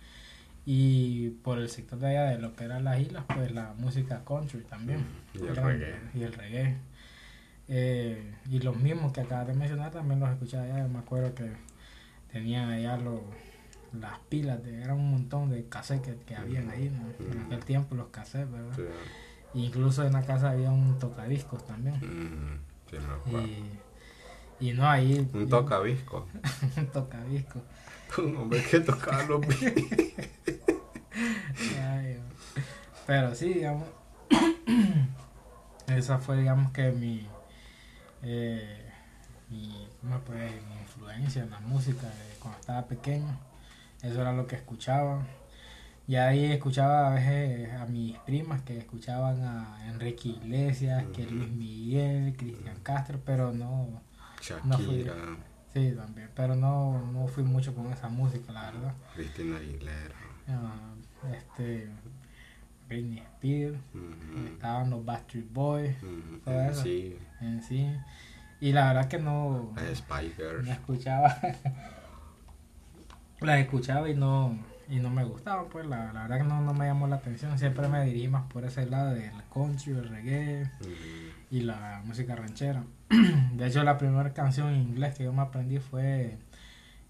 [SPEAKER 2] y por el sector de allá de lo que eran las islas, pues la música country también.
[SPEAKER 1] Y el
[SPEAKER 2] Eran-
[SPEAKER 1] reggae.
[SPEAKER 2] Y el reggae. Eh, y los mismos que acabas de mencionar también los escuchaba allá, yo me acuerdo que tenían allá los las pilas, de, era un montón de cassettes que, que habían ahí, ¿no? En
[SPEAKER 1] Mm.
[SPEAKER 2] aquel tiempo los cassettes, ¿verdad?
[SPEAKER 1] Sí.
[SPEAKER 2] Incluso en la casa había un tocadiscos también.
[SPEAKER 1] Mm, sí, me acuerdo.
[SPEAKER 2] Y, y no, ahí.
[SPEAKER 1] Un
[SPEAKER 2] yo-
[SPEAKER 1] tocadisco. [LAUGHS]
[SPEAKER 2] un tocadiscos.
[SPEAKER 1] Un hombre que tocaba los [LAUGHS] beats.
[SPEAKER 2] Ay. Pero sí, digamos. [COUGHS] esa fue, digamos, que mi. Eh, mi, ¿cómo puede decir? mi influencia en la música cuando estaba pequeño. Eso era lo que escuchaba. Y ahí escuchaba a veces a mis primas que escuchaban a Enrique Iglesias, que. Luis Miguel, Cristian Castro, pero no,
[SPEAKER 1] Shakira,
[SPEAKER 2] sí, también, pero no, no fui mucho con esa música, la verdad.
[SPEAKER 1] Cristina Aguilera.
[SPEAKER 2] Ah, este Britney Spears, estaban los Backstreet Boys
[SPEAKER 1] ujú,
[SPEAKER 2] todo eso.
[SPEAKER 1] Sí,
[SPEAKER 2] en sí. Y la verdad que no,
[SPEAKER 1] las Girls.
[SPEAKER 2] no escuchaba. [LAUGHS] las escuchaba y no y no me gustaban, pues la, la verdad que no, no me llamó la atención. Siempre me dirigí más por ese lado del country, el reggae
[SPEAKER 1] Ujú,
[SPEAKER 2] y la música ranchera. [CLEARS THROAT] De hecho, la primera canción en inglés que yo me aprendí fue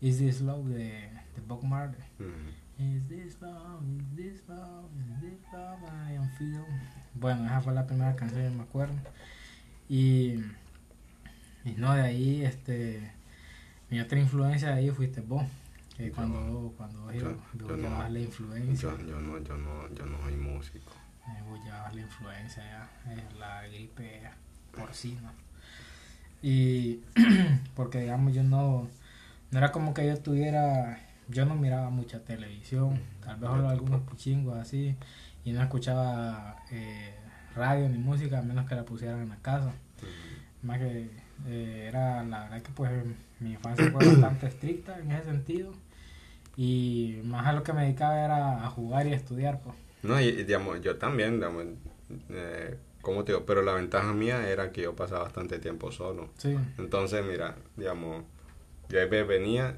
[SPEAKER 2] Is This Love de, de Bob Marley. Is this love, is this love, is this love I am feeling? Bueno, esa fue la primera canción, yo me acuerdo. Y, y no, de ahí, este, mi otra influencia de ahí fuiste vos. Que
[SPEAKER 1] Yo-
[SPEAKER 2] cuando, cuando
[SPEAKER 1] yo- no.
[SPEAKER 2] la influencia,
[SPEAKER 1] Yo, yo no, yo no, yo no soy músico.
[SPEAKER 2] Eh, llevabas la influencia ya, eh, la gripe porcina. Y [CLEARS THROAT] porque digamos yo no, no era como que yo tuviera, yo no miraba mucha televisión, tal vez solo algunos pichingos así, y no escuchaba eh, radio ni música a menos que la pusieran en la casa. Más que eh, era la verdad que pues mi infancia fue bastante estricta en ese sentido. Y más a lo que me dedicaba era a jugar y a estudiar, pues.
[SPEAKER 1] No, y, digamos, yo también, digamos, eh, ¿cómo te digo? Pero la ventaja mía era que yo pasaba bastante tiempo solo.
[SPEAKER 2] Sí.
[SPEAKER 1] Entonces, mira, digamos, yo venía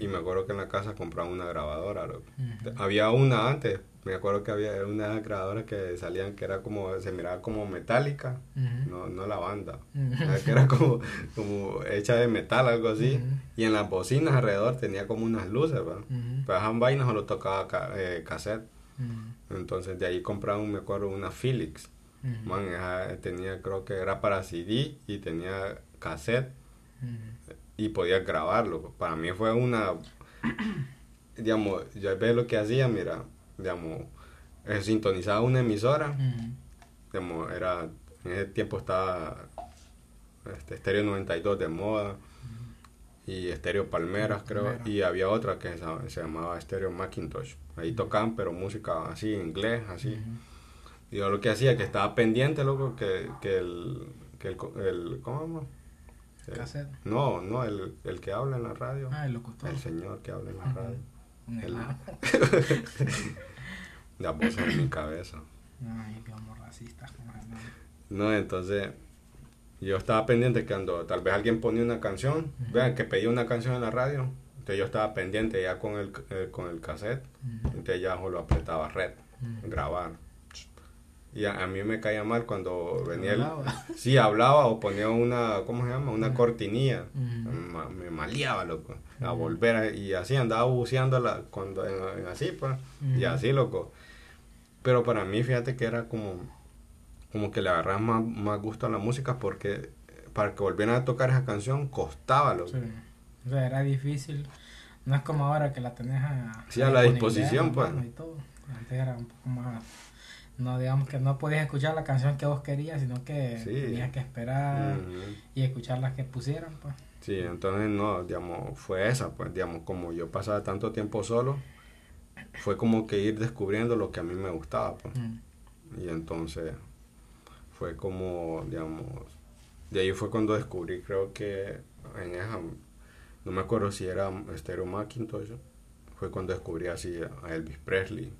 [SPEAKER 1] y me acuerdo que en la casa compraba una grabadora. loco. Había una antes, me acuerdo que había una grabadora que salían que era como, se miraba como metálica, no, no la banda, que era como, como hecha de metal, algo así. Y en las bocinas alrededor tenía como unas luces, ¿verdad? Pero esas vainas solo tocaba ca- eh, cassette.
[SPEAKER 2] Ujú.
[SPEAKER 1] Entonces de ahí compraron, me acuerdo, una Philips. Man, esa tenía, creo que era para CD y tenía cassette
[SPEAKER 2] Ujú.
[SPEAKER 1] y podía grabarlo. Para mí fue una, [COUGHS] digamos, yo ve lo que hacía, mira, digamos, eh, sintonizaba una emisora, digamos, era, en ese tiempo estaba este, Stereo 92 de moda y Stereo Palmeras, creo, y había otra que se, se llamaba Stereo Macintosh. Ahí tocaban, pero música así, inglés, así. Y yo lo que hacía, que estaba pendiente, loco, que, que el, que el, el ¿cómo? El-
[SPEAKER 2] Cassette.
[SPEAKER 1] no, no, el, el que habla en la radio.
[SPEAKER 2] Ah, el locutor.
[SPEAKER 1] El señor que habla en la radio.
[SPEAKER 2] Un
[SPEAKER 1] el-
[SPEAKER 2] helado. [LAUGHS]
[SPEAKER 1] La voz en mi cabeza.
[SPEAKER 2] Ay, qué se llama.
[SPEAKER 1] No, entonces yo estaba pendiente que cuando tal vez alguien ponía una canción,
[SPEAKER 2] Ujú.
[SPEAKER 1] vean que pedía una canción en la radio, entonces yo estaba pendiente ya con el, eh, con el cassette, entonces ya solo apretaba red, grabar. Y a, a mí me caía mal cuando venía el...
[SPEAKER 2] Hablaba. [LAUGHS]
[SPEAKER 1] Sí, hablaba o ponía una, ¿cómo se llama? Una cortinilla. Ma- Me maleaba, loco. A volver a- y así andaba buceando la, cuando, en- en así, pues. Y así, loco. Pero para mí, fíjate que era como, como que le agarraba más, más gusto a la música porque para que volvieran a tocar esa canción costaba, loco.
[SPEAKER 2] Sí. O sea, era difícil. No es como ahora que la tenés a,
[SPEAKER 1] Sí, a la disposición, pues.
[SPEAKER 2] y todo. Antes era un poco más. No, digamos que no podías escuchar la canción que vos querías, sino que
[SPEAKER 1] Sí.
[SPEAKER 2] tenías que esperar y escuchar las que pusieran, pues.
[SPEAKER 1] Sí, entonces no, digamos, fue esa, pues, digamos, como yo pasaba tanto tiempo solo, fue como que ir descubriendo lo que a mí me gustaba, pues.
[SPEAKER 2] Mm.
[SPEAKER 1] Y entonces fue como, digamos, de ahí fue cuando descubrí, creo que en esa, no me acuerdo si era Stereo Macintosh, fue cuando descubrí así a Elvis Presley.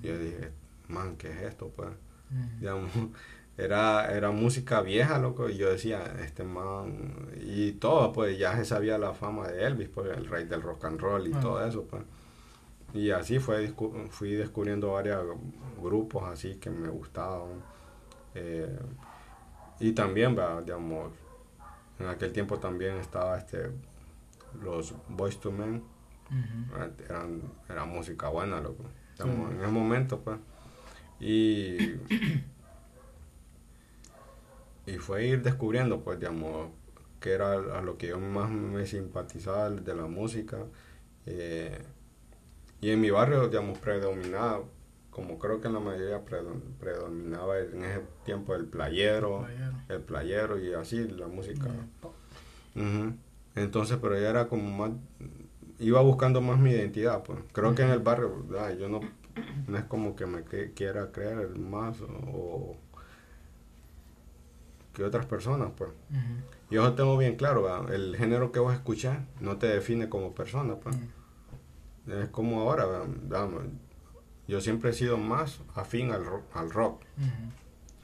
[SPEAKER 1] Y yo dije, man, ¿qué es esto? Pues,
[SPEAKER 2] Mm.
[SPEAKER 1] digamos, [LAUGHS] era, era música vieja, loco, y yo decía, este man, y todo, pues ya se sabía la fama de Elvis, pues el rey del rock and roll y
[SPEAKER 2] Ah.
[SPEAKER 1] todo eso, pues. Y así fue, fui descubriendo varios grupos así que me gustaban. Eh, y también, va, digamos, en aquel tiempo también estaba este, los Boys to Men, eran, era música buena, loco. Digamos. En ese momento, pues. Y, y fue ir descubriendo, pues, digamos, que era a lo que yo más me simpatizaba de la música. eh, y en mi barrio, digamos, predominaba, como creo que en la mayoría predo- predominaba en ese tiempo el playero,
[SPEAKER 2] Playero.
[SPEAKER 1] el playero y así la música. Entonces, pero ya era como más, iba buscando más mi identidad, pues. Creo que en el barrio, yo no, no es como que me que- quiera creer más o, que otras personas, pues.
[SPEAKER 2] Ujú.
[SPEAKER 1] Yo eso tengo bien claro, ¿verdad? el género que vos escuchás no te define como persona, pues. Es como ahora, ¿verdad? Yo siempre he sido más afín al rock, al rock,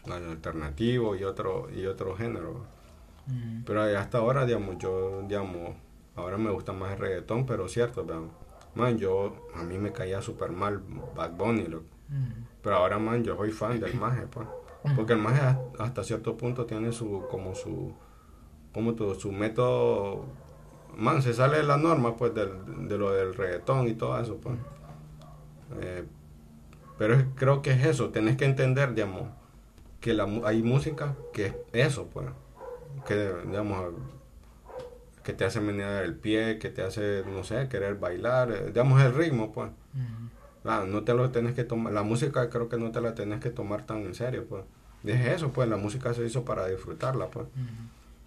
[SPEAKER 1] al alternativo y otro, y otro género. Pero hasta ahora, digamos, yo, digamos, ahora me gusta más el reggaetón, pero cierto, man, yo, a mí me caía súper mal Bad Bunny, pero ahora, man, yo soy fan del maje, pues. Porque el maje hasta cierto punto tiene su, como su, como todo, su método, man, se sale de la norma, pues, del, de lo del reggaetón y todo eso, pues. Eh, pero creo que es eso, tenés que entender, digamos, que la, hay música que es eso, pues, que, digamos, que te hace menear el pie, que te hace, no sé, querer bailar, eh, digamos, el ritmo, pues. Ah, no te lo tenés que tomar, la música creo que no te la tenés que tomar tan en serio, pues. Es eso, pues, la música se hizo para disfrutarla, pues.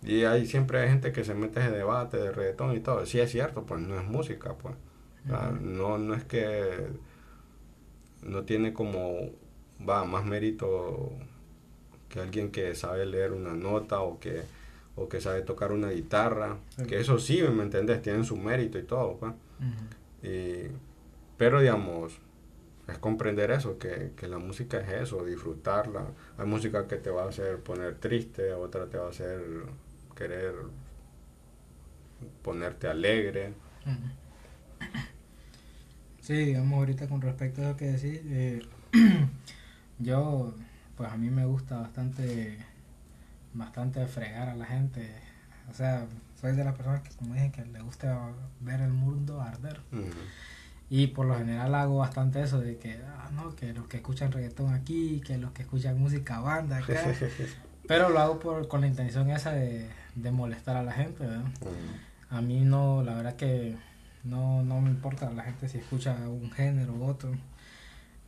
[SPEAKER 1] Y hay siempre hay gente que se mete en debate de reggaetón y todo. Sí es cierto, pues no es música, pues. no, no es que no tiene como va más mérito que alguien que sabe leer una nota o que o que sabe tocar una guitarra, que eso sí, ¿me entendés? Tienen su mérito y todo, pues. y, pero digamos, es comprender eso, que, que, la música es eso, disfrutarla. Hay música que te va a hacer poner triste, otra te va a hacer querer ponerte alegre.
[SPEAKER 2] Sí, digamos ahorita con respecto a lo que decís, eh, [CLEARS THROAT] yo, pues a mí me gusta bastante, bastante fregar a la gente. O sea, soy de las personas que, como dije, que le gusta ver el mundo arder. Y por lo general hago bastante eso de que, ah, no, que los que escuchan reggaetón aquí, que los que escuchan música banda acá. [LAUGHS] Pero lo hago por, con la intención esa de, de molestar a la gente, ¿verdad? A mí no, la verdad que no, no me importa la gente si escucha un género u otro.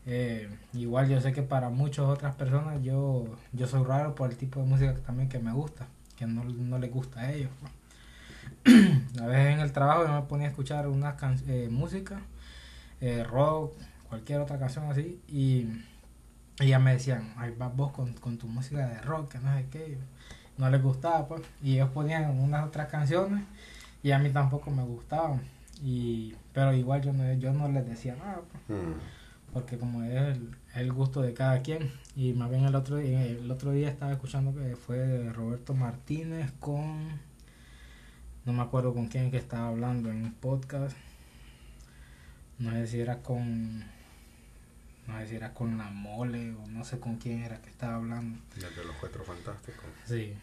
[SPEAKER 2] Eh, igual yo sé que para muchas otras personas yo, yo soy raro por el tipo de música que también que me gusta, que no, no les gusta a ellos. [CLEARS THROAT] a veces en el trabajo yo me ponía a escuchar una eh, música, eh, rock, cualquier otra canción así, y, y ya me decían, ay, vas vos con, con, tu música de rock, que no sé qué, no les gustaba, pues, y ellos ponían unas otras canciones y a mí tampoco me gustaban y pero igual yo no yo no les decía nada pues, mm. porque como es el, gusto de cada quien. Y más bien el otro día el otro día estaba escuchando que fue Roberto Martínez con no me acuerdo con quién que estaba hablando en un podcast. No sé si era con no sé si era con la mole o no sé con quién era que estaba hablando.
[SPEAKER 1] De los cuatro fantásticos.
[SPEAKER 2] Sí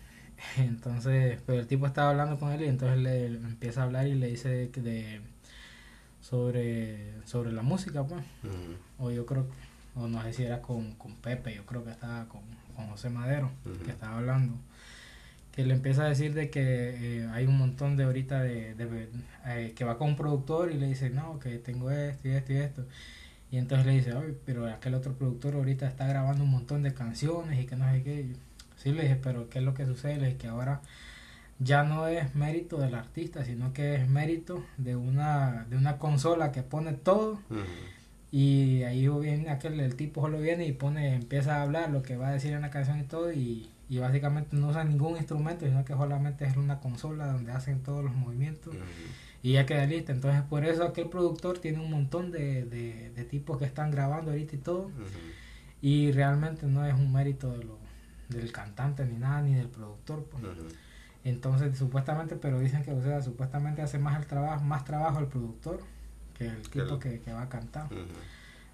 [SPEAKER 2] Entonces, pero el tipo estaba hablando con él y entonces le, empieza a hablar y le dice de, sobre, sobre la música, pues. O yo creo, o no sé si era con, con Pepe, yo creo que estaba con, con José Madero, que estaba hablando. Que le empieza a decir de que eh, hay un montón de ahorita de, de eh, que va con un productor y le dice, no, que tengo esto y esto y esto. Y entonces le dice, oye, pero aquel otro productor ahorita está grabando un montón de canciones y que no sé qué. Sí, le dije, pero ¿qué es lo que sucede? Le dije que ahora ya no es mérito del artista, sino que es mérito de una, de una consola que pone todo. Y ahí viene aquel, el tipo solo viene y pone, empieza a hablar lo que va a decir en la canción y todo, y, y básicamente no usa ningún instrumento, sino que solamente es una consola donde hacen todos los movimientos. Y ya queda lista. Entonces, por eso aquel productor tiene un montón de, de, tipos que están grabando ahorita y todo. Y realmente no es un mérito de los del cantante ni nada, ni del productor. Pues. Entonces, supuestamente, pero dicen que, o sea, supuestamente hace más el trabajo, más trabajo el productor que el tipo que, que, va a cantar.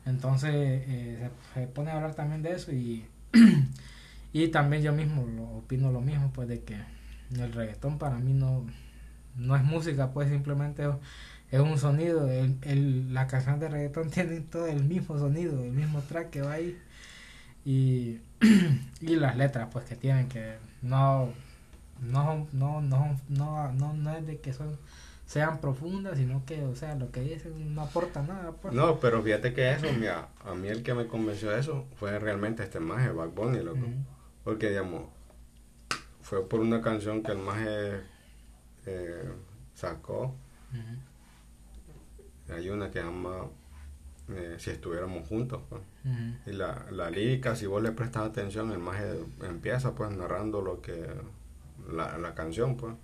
[SPEAKER 2] Entonces, eh, se, pone a hablar también de eso y, [CLEARS THROAT] y también yo mismo lo, opino lo mismo, pues, de que el reggaetón para mí no, no es música, pues, simplemente es un sonido. El, el, la canción de reggaetón [LAUGHS] tiene todo el mismo sonido, el mismo track que va ahí. Y [CLEARS THROAT] y las letras pues que tienen que no no no no no no, no es de que son sean profundas sino que o sea lo que dicen no aporta nada pues.
[SPEAKER 1] no pero fíjate que eso mira, a mí el que me convenció de eso fue realmente este maje Bad Bunny loco. Porque digamos fue por una canción que el maje eh, sacó. Hay una que llama eh, si estuviéramos juntos. Pues. Y la, la lírica, si vos le prestas atención, el maje empieza pues narrando lo que la, la canción, pues.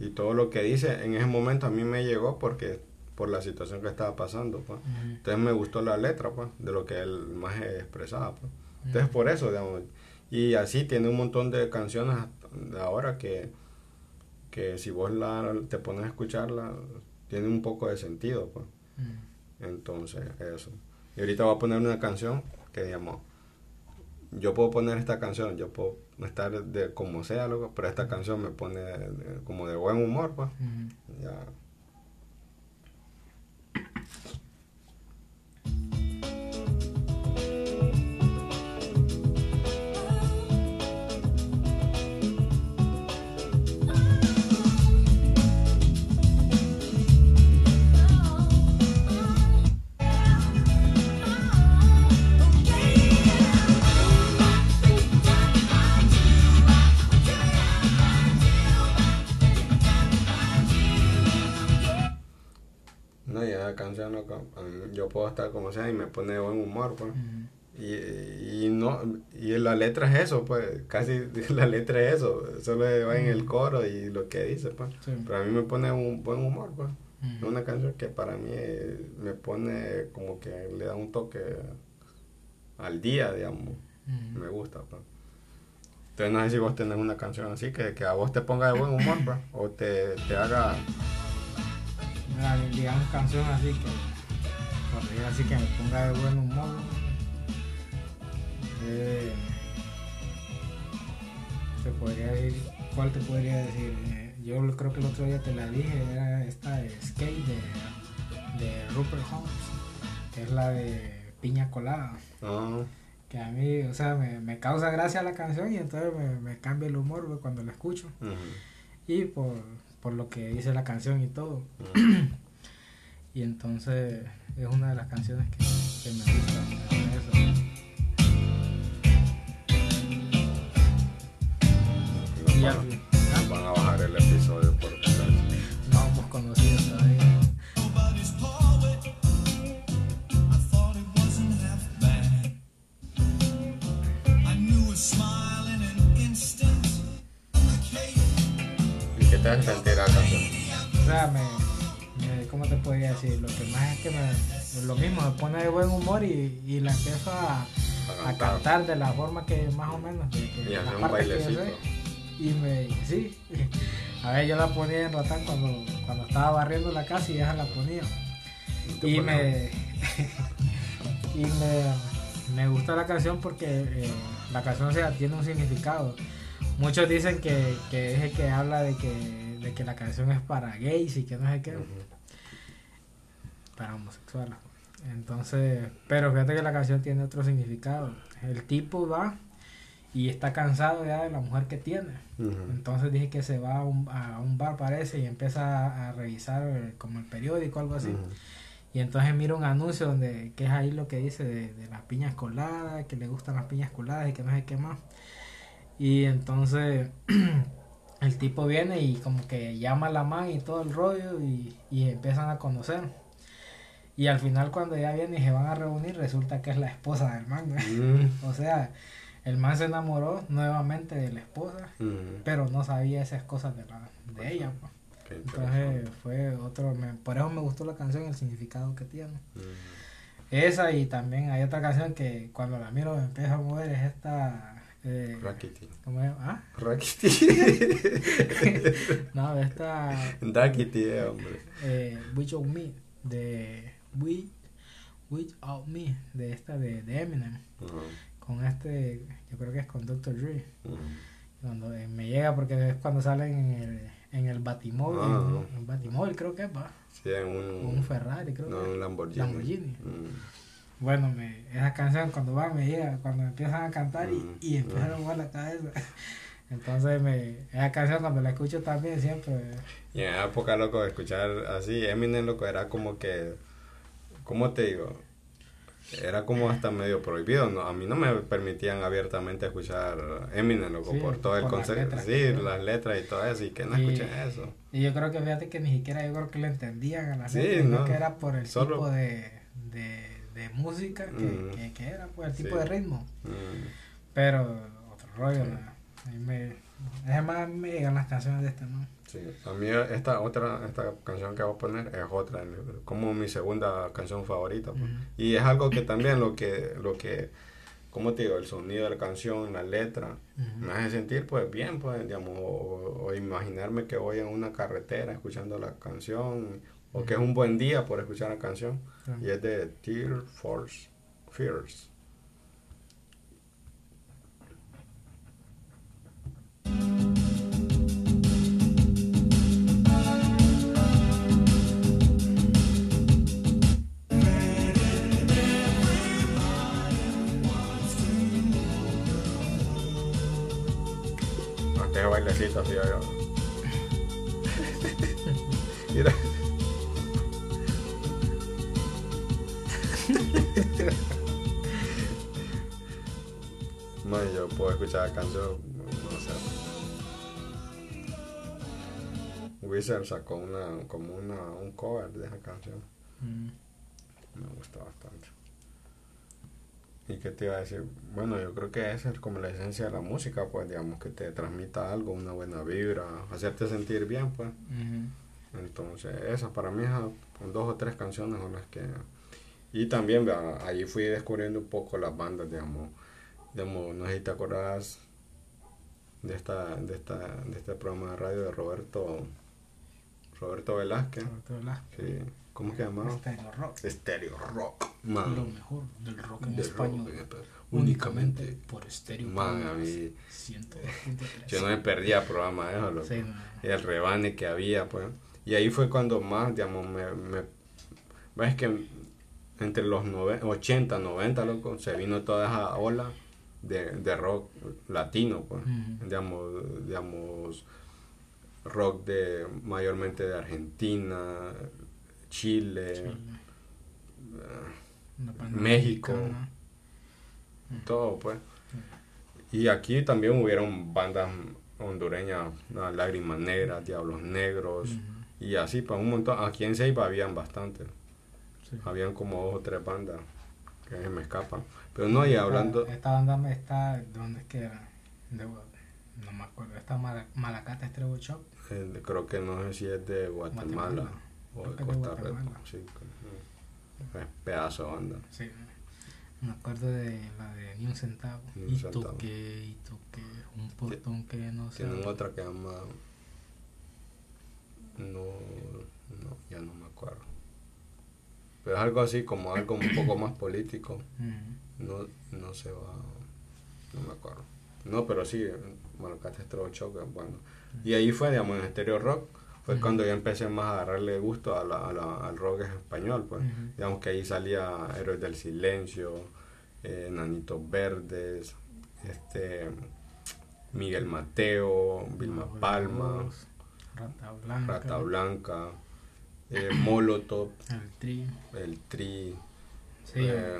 [SPEAKER 1] Y todo lo que dice en ese momento a mí me llegó porque por la situación que estaba pasando, pues. Entonces me gustó la letra, pues, de lo que él más expresaba, pues. Entonces por eso, digamos, y así tiene un montón de canciones ahora que, que si vos la, te pones a escucharla, tiene un poco de sentido, pues. Entonces, eso. Y ahorita voy a poner una canción que digamos, yo puedo poner esta canción, yo puedo estar de como sea, loco, pero esta canción me pone de- como de buen humor, pues. Ya. Mí- yo puedo estar como sea y me pone de buen humor, pues. Y, y no y la letra es eso pues casi [LAUGHS] la letra es eso solo va en el coro y lo que dice pues.
[SPEAKER 2] Sí.
[SPEAKER 1] pero a mí me pone un buen humor pues. Es una canción que para mí eh, me pone como que le da un toque al día digamos. Me gusta pues. Entonces no sé si vos tenés una canción así que, que a vos te ponga de buen humor pues o te, te haga
[SPEAKER 2] Mira, digamos canción así que por así que me ponga de buen humor. Eh, te podría decir cuál te podría decir Eh, yo creo que el otro día te la dije era esta de Skate de, de Rupert Holmes que es la de piña colada.
[SPEAKER 1] Ah,
[SPEAKER 2] que a mí o sea me, me causa gracia la canción y entonces me, me cambia el humor cuando la escucho. Y por, por lo que dice la canción y todo y entonces es una de las canciones que, que me gusta. Eso.
[SPEAKER 1] Nos
[SPEAKER 2] Y
[SPEAKER 1] van,
[SPEAKER 2] al-
[SPEAKER 1] nos van a bajar el episodio por.
[SPEAKER 2] No hemos conocido todavía.
[SPEAKER 1] ¿Y qué te hace sentir la canción?
[SPEAKER 2] O sea, me, me- ¿cómo te podría decir? Lo que más es que me, lo mismo, me pone de buen humor y, y la empiezo a,
[SPEAKER 1] A
[SPEAKER 2] a
[SPEAKER 1] cantar.
[SPEAKER 2] de la forma que más o menos. que
[SPEAKER 1] Y hacer un bailecito.
[SPEAKER 2] sé. Y me, sí, [LAUGHS] a ver, yo la ponía en Rotán cuando, cuando estaba barriendo la casa y ella la ponía. y me [LAUGHS] y me, me gusta la canción porque eh, la canción o sea, tiene un significado muchos dicen que, que es el que habla de que, de que la canción es para gays y que no sé qué. Para homosexuales. Entonces pero fíjate que la canción tiene otro significado. El tipo va y está cansado ya de la mujer que tiene. Entonces dije que se va a un, a un bar parece y empieza a, a revisar eh, como el periódico o algo así. Y entonces mira un anuncio donde que es ahí lo que dice de, de las piñas coladas, que le gustan las piñas coladas y que no sé qué más. Y entonces [CLEARS THROAT] el tipo viene y como que llama a la man y todo el rollo y, y empiezan a conocer. Y al final cuando ya vienen y se van a reunir resulta que es la esposa del man.
[SPEAKER 1] Mm, [LAUGHS]
[SPEAKER 2] O sea, el man se enamoró nuevamente de la esposa,
[SPEAKER 1] ujú.
[SPEAKER 2] pero no sabía esas cosas de, la, de ella. pues. Entonces fue otro, me- por eso me gustó la canción, el significado que tiene.
[SPEAKER 1] Ujú.
[SPEAKER 2] Esa y también hay otra canción que cuando la miro me empieza a mover, es esta... Eh,
[SPEAKER 1] Rakiti.
[SPEAKER 2] ¿Cómo llama? Ah,
[SPEAKER 1] Rakiti. [LAUGHS]
[SPEAKER 2] no, esta...
[SPEAKER 1] Rakiti, eh, hombre.
[SPEAKER 2] Eh, Without Me, de... We, Without Me, de esta de, de Eminem.
[SPEAKER 1] Ujú.
[SPEAKER 2] Con este, yo creo que es con Dr. Dre.
[SPEAKER 1] Ujú.
[SPEAKER 2] Cuando eh, me llega porque es cuando salen en el, en el Batimóvil.
[SPEAKER 1] Ah.
[SPEAKER 2] En el Batimóvil creo que es, va.
[SPEAKER 1] Sí, en un,
[SPEAKER 2] Un Ferrari creo
[SPEAKER 1] no,
[SPEAKER 2] que
[SPEAKER 1] un Lamborghini.
[SPEAKER 2] Lamborghini. Bueno, me, esa canción cuando va me llega, cuando empiezan a cantar y,
[SPEAKER 1] Mm,
[SPEAKER 2] y empiezan a mover la cabeza. [LAUGHS] Entonces, me, esa canción cuando la escucho también siempre...
[SPEAKER 1] Y en esa época, loco, escuchar así, Eminem, loco, era como que, ¿cómo te digo? Era como hasta medio prohibido, ¿no? A mí no me permitían abiertamente escuchar Eminem, loco,
[SPEAKER 2] Sí,
[SPEAKER 1] por todo el
[SPEAKER 2] por
[SPEAKER 1] concepto, sí, las letras y todo eso, y que no
[SPEAKER 2] Y-
[SPEAKER 1] escuchen eso.
[SPEAKER 2] Y yo creo que fíjate que ni siquiera yo creo que le entendían a la
[SPEAKER 1] Sí,
[SPEAKER 2] gente,
[SPEAKER 1] no.
[SPEAKER 2] que era por el
[SPEAKER 1] Solo-
[SPEAKER 2] tipo de, de, de música que,
[SPEAKER 1] Mm.
[SPEAKER 2] que, que era, pues el tipo
[SPEAKER 1] Sí.
[SPEAKER 2] de ritmo.
[SPEAKER 1] Mm,
[SPEAKER 2] Pero otro rollo,
[SPEAKER 1] Sí.
[SPEAKER 2] ¿no? Me, Además me llegan las canciones de este, ¿no?
[SPEAKER 1] Sí, a mí esta otra, esta canción que voy a poner es otra, como mi segunda canción favorita. pues. Y es algo que también lo que, lo que, como te digo, el sonido de la canción, la letra, me hace sentir pues bien, pues, digamos, o, o imaginarme que voy en una carretera escuchando la canción, o que es un buen día por escuchar la canción. Y es de Tear Force Fears. Bailecito yo. [LAUGHS] Mira. [LAUGHS] Man, yo puedo escuchar la canción, no sé. Wizard sacó una, como una, un cover de esa canción.
[SPEAKER 2] Mm.
[SPEAKER 1] Me gusta bastante. ¿Y qué te iba a decir? Bueno, yo creo que esa es como la esencia de la música, pues, digamos, que te transmita algo, una buena vibra, hacerte sentir bien, pues. Entonces, esas para mí, esas dos o tres canciones son las que... Y también, vea, ahí fui descubriendo un poco las bandas, digamos, digamos, no sé si te acordás de esta, de esta, de este programa de radio de Roberto, Roberto Velázquez,
[SPEAKER 2] Roberto Velázquez.
[SPEAKER 1] sí, ¿cómo es que llamaba?
[SPEAKER 2] Stereo Rock.
[SPEAKER 1] Stereo Rock,
[SPEAKER 2] Lo
[SPEAKER 1] man,
[SPEAKER 2] mejor del rock en
[SPEAKER 1] de
[SPEAKER 2] español.
[SPEAKER 1] rock, eh, únicamente,
[SPEAKER 2] por Stereo
[SPEAKER 1] man, a mí,
[SPEAKER 2] 102.3.
[SPEAKER 1] yo no me perdía programa de eso.
[SPEAKER 2] Sí,
[SPEAKER 1] el rebane que había, pues. Y ahí fue cuando más, digamos, me... me ves que entre los nove- 80, 90, loco, se vino toda esa ola de, de rock latino, pues. Digamos, digamos, rock de mayormente de Argentina, Chile,
[SPEAKER 2] banda
[SPEAKER 1] México.
[SPEAKER 2] mexicana.
[SPEAKER 1] todo, pues. Y aquí también hubieron bandas hondureñas. Lágrimas Negras, Diablos Negros, y así, pues un montón. Aquí en Ceiba habían bastante.
[SPEAKER 2] Sí.
[SPEAKER 1] Habían como dos o tres bandas que se me escapan. Pero no, y hablando.
[SPEAKER 2] Esta, banda me está. ¿De dónde es que era? De, no me acuerdo. Esta Mala- Malacata Estrevo Shop.
[SPEAKER 1] eh, creo que no sé si es de Guatemala,
[SPEAKER 2] Guatemala.
[SPEAKER 1] o
[SPEAKER 2] Creo
[SPEAKER 1] de Costa Rica. Sí, es pedazo de banda.
[SPEAKER 2] Sí. Me acuerdo de la de Ni un centavo.
[SPEAKER 1] Ni un
[SPEAKER 2] y
[SPEAKER 1] centavo.
[SPEAKER 2] toqué, y toqué. Un portón que no sé.
[SPEAKER 1] Tienen otra que llama. No, no, ya no me acuerdo. Pero es algo así, como algo un poco más político.
[SPEAKER 2] Ujú.
[SPEAKER 1] No, no se va. No me acuerdo. No, pero sí, Estro Shock, bueno. Y ahí fue, digamos, en Stereo Rock. Fue cuando ya empecé más a agarrarle gusto a la, a la- al rock español, pues. Digamos que ahí salía Héroes del Silencio, eh, Nanitos Verdes, este Miguel Mateo, Vilma Palma,
[SPEAKER 2] Luz, Rata Blanca.
[SPEAKER 1] Rata Blanca, eh, Molotov,
[SPEAKER 2] El Tri.
[SPEAKER 1] El Tri,
[SPEAKER 2] Sí.
[SPEAKER 1] eh,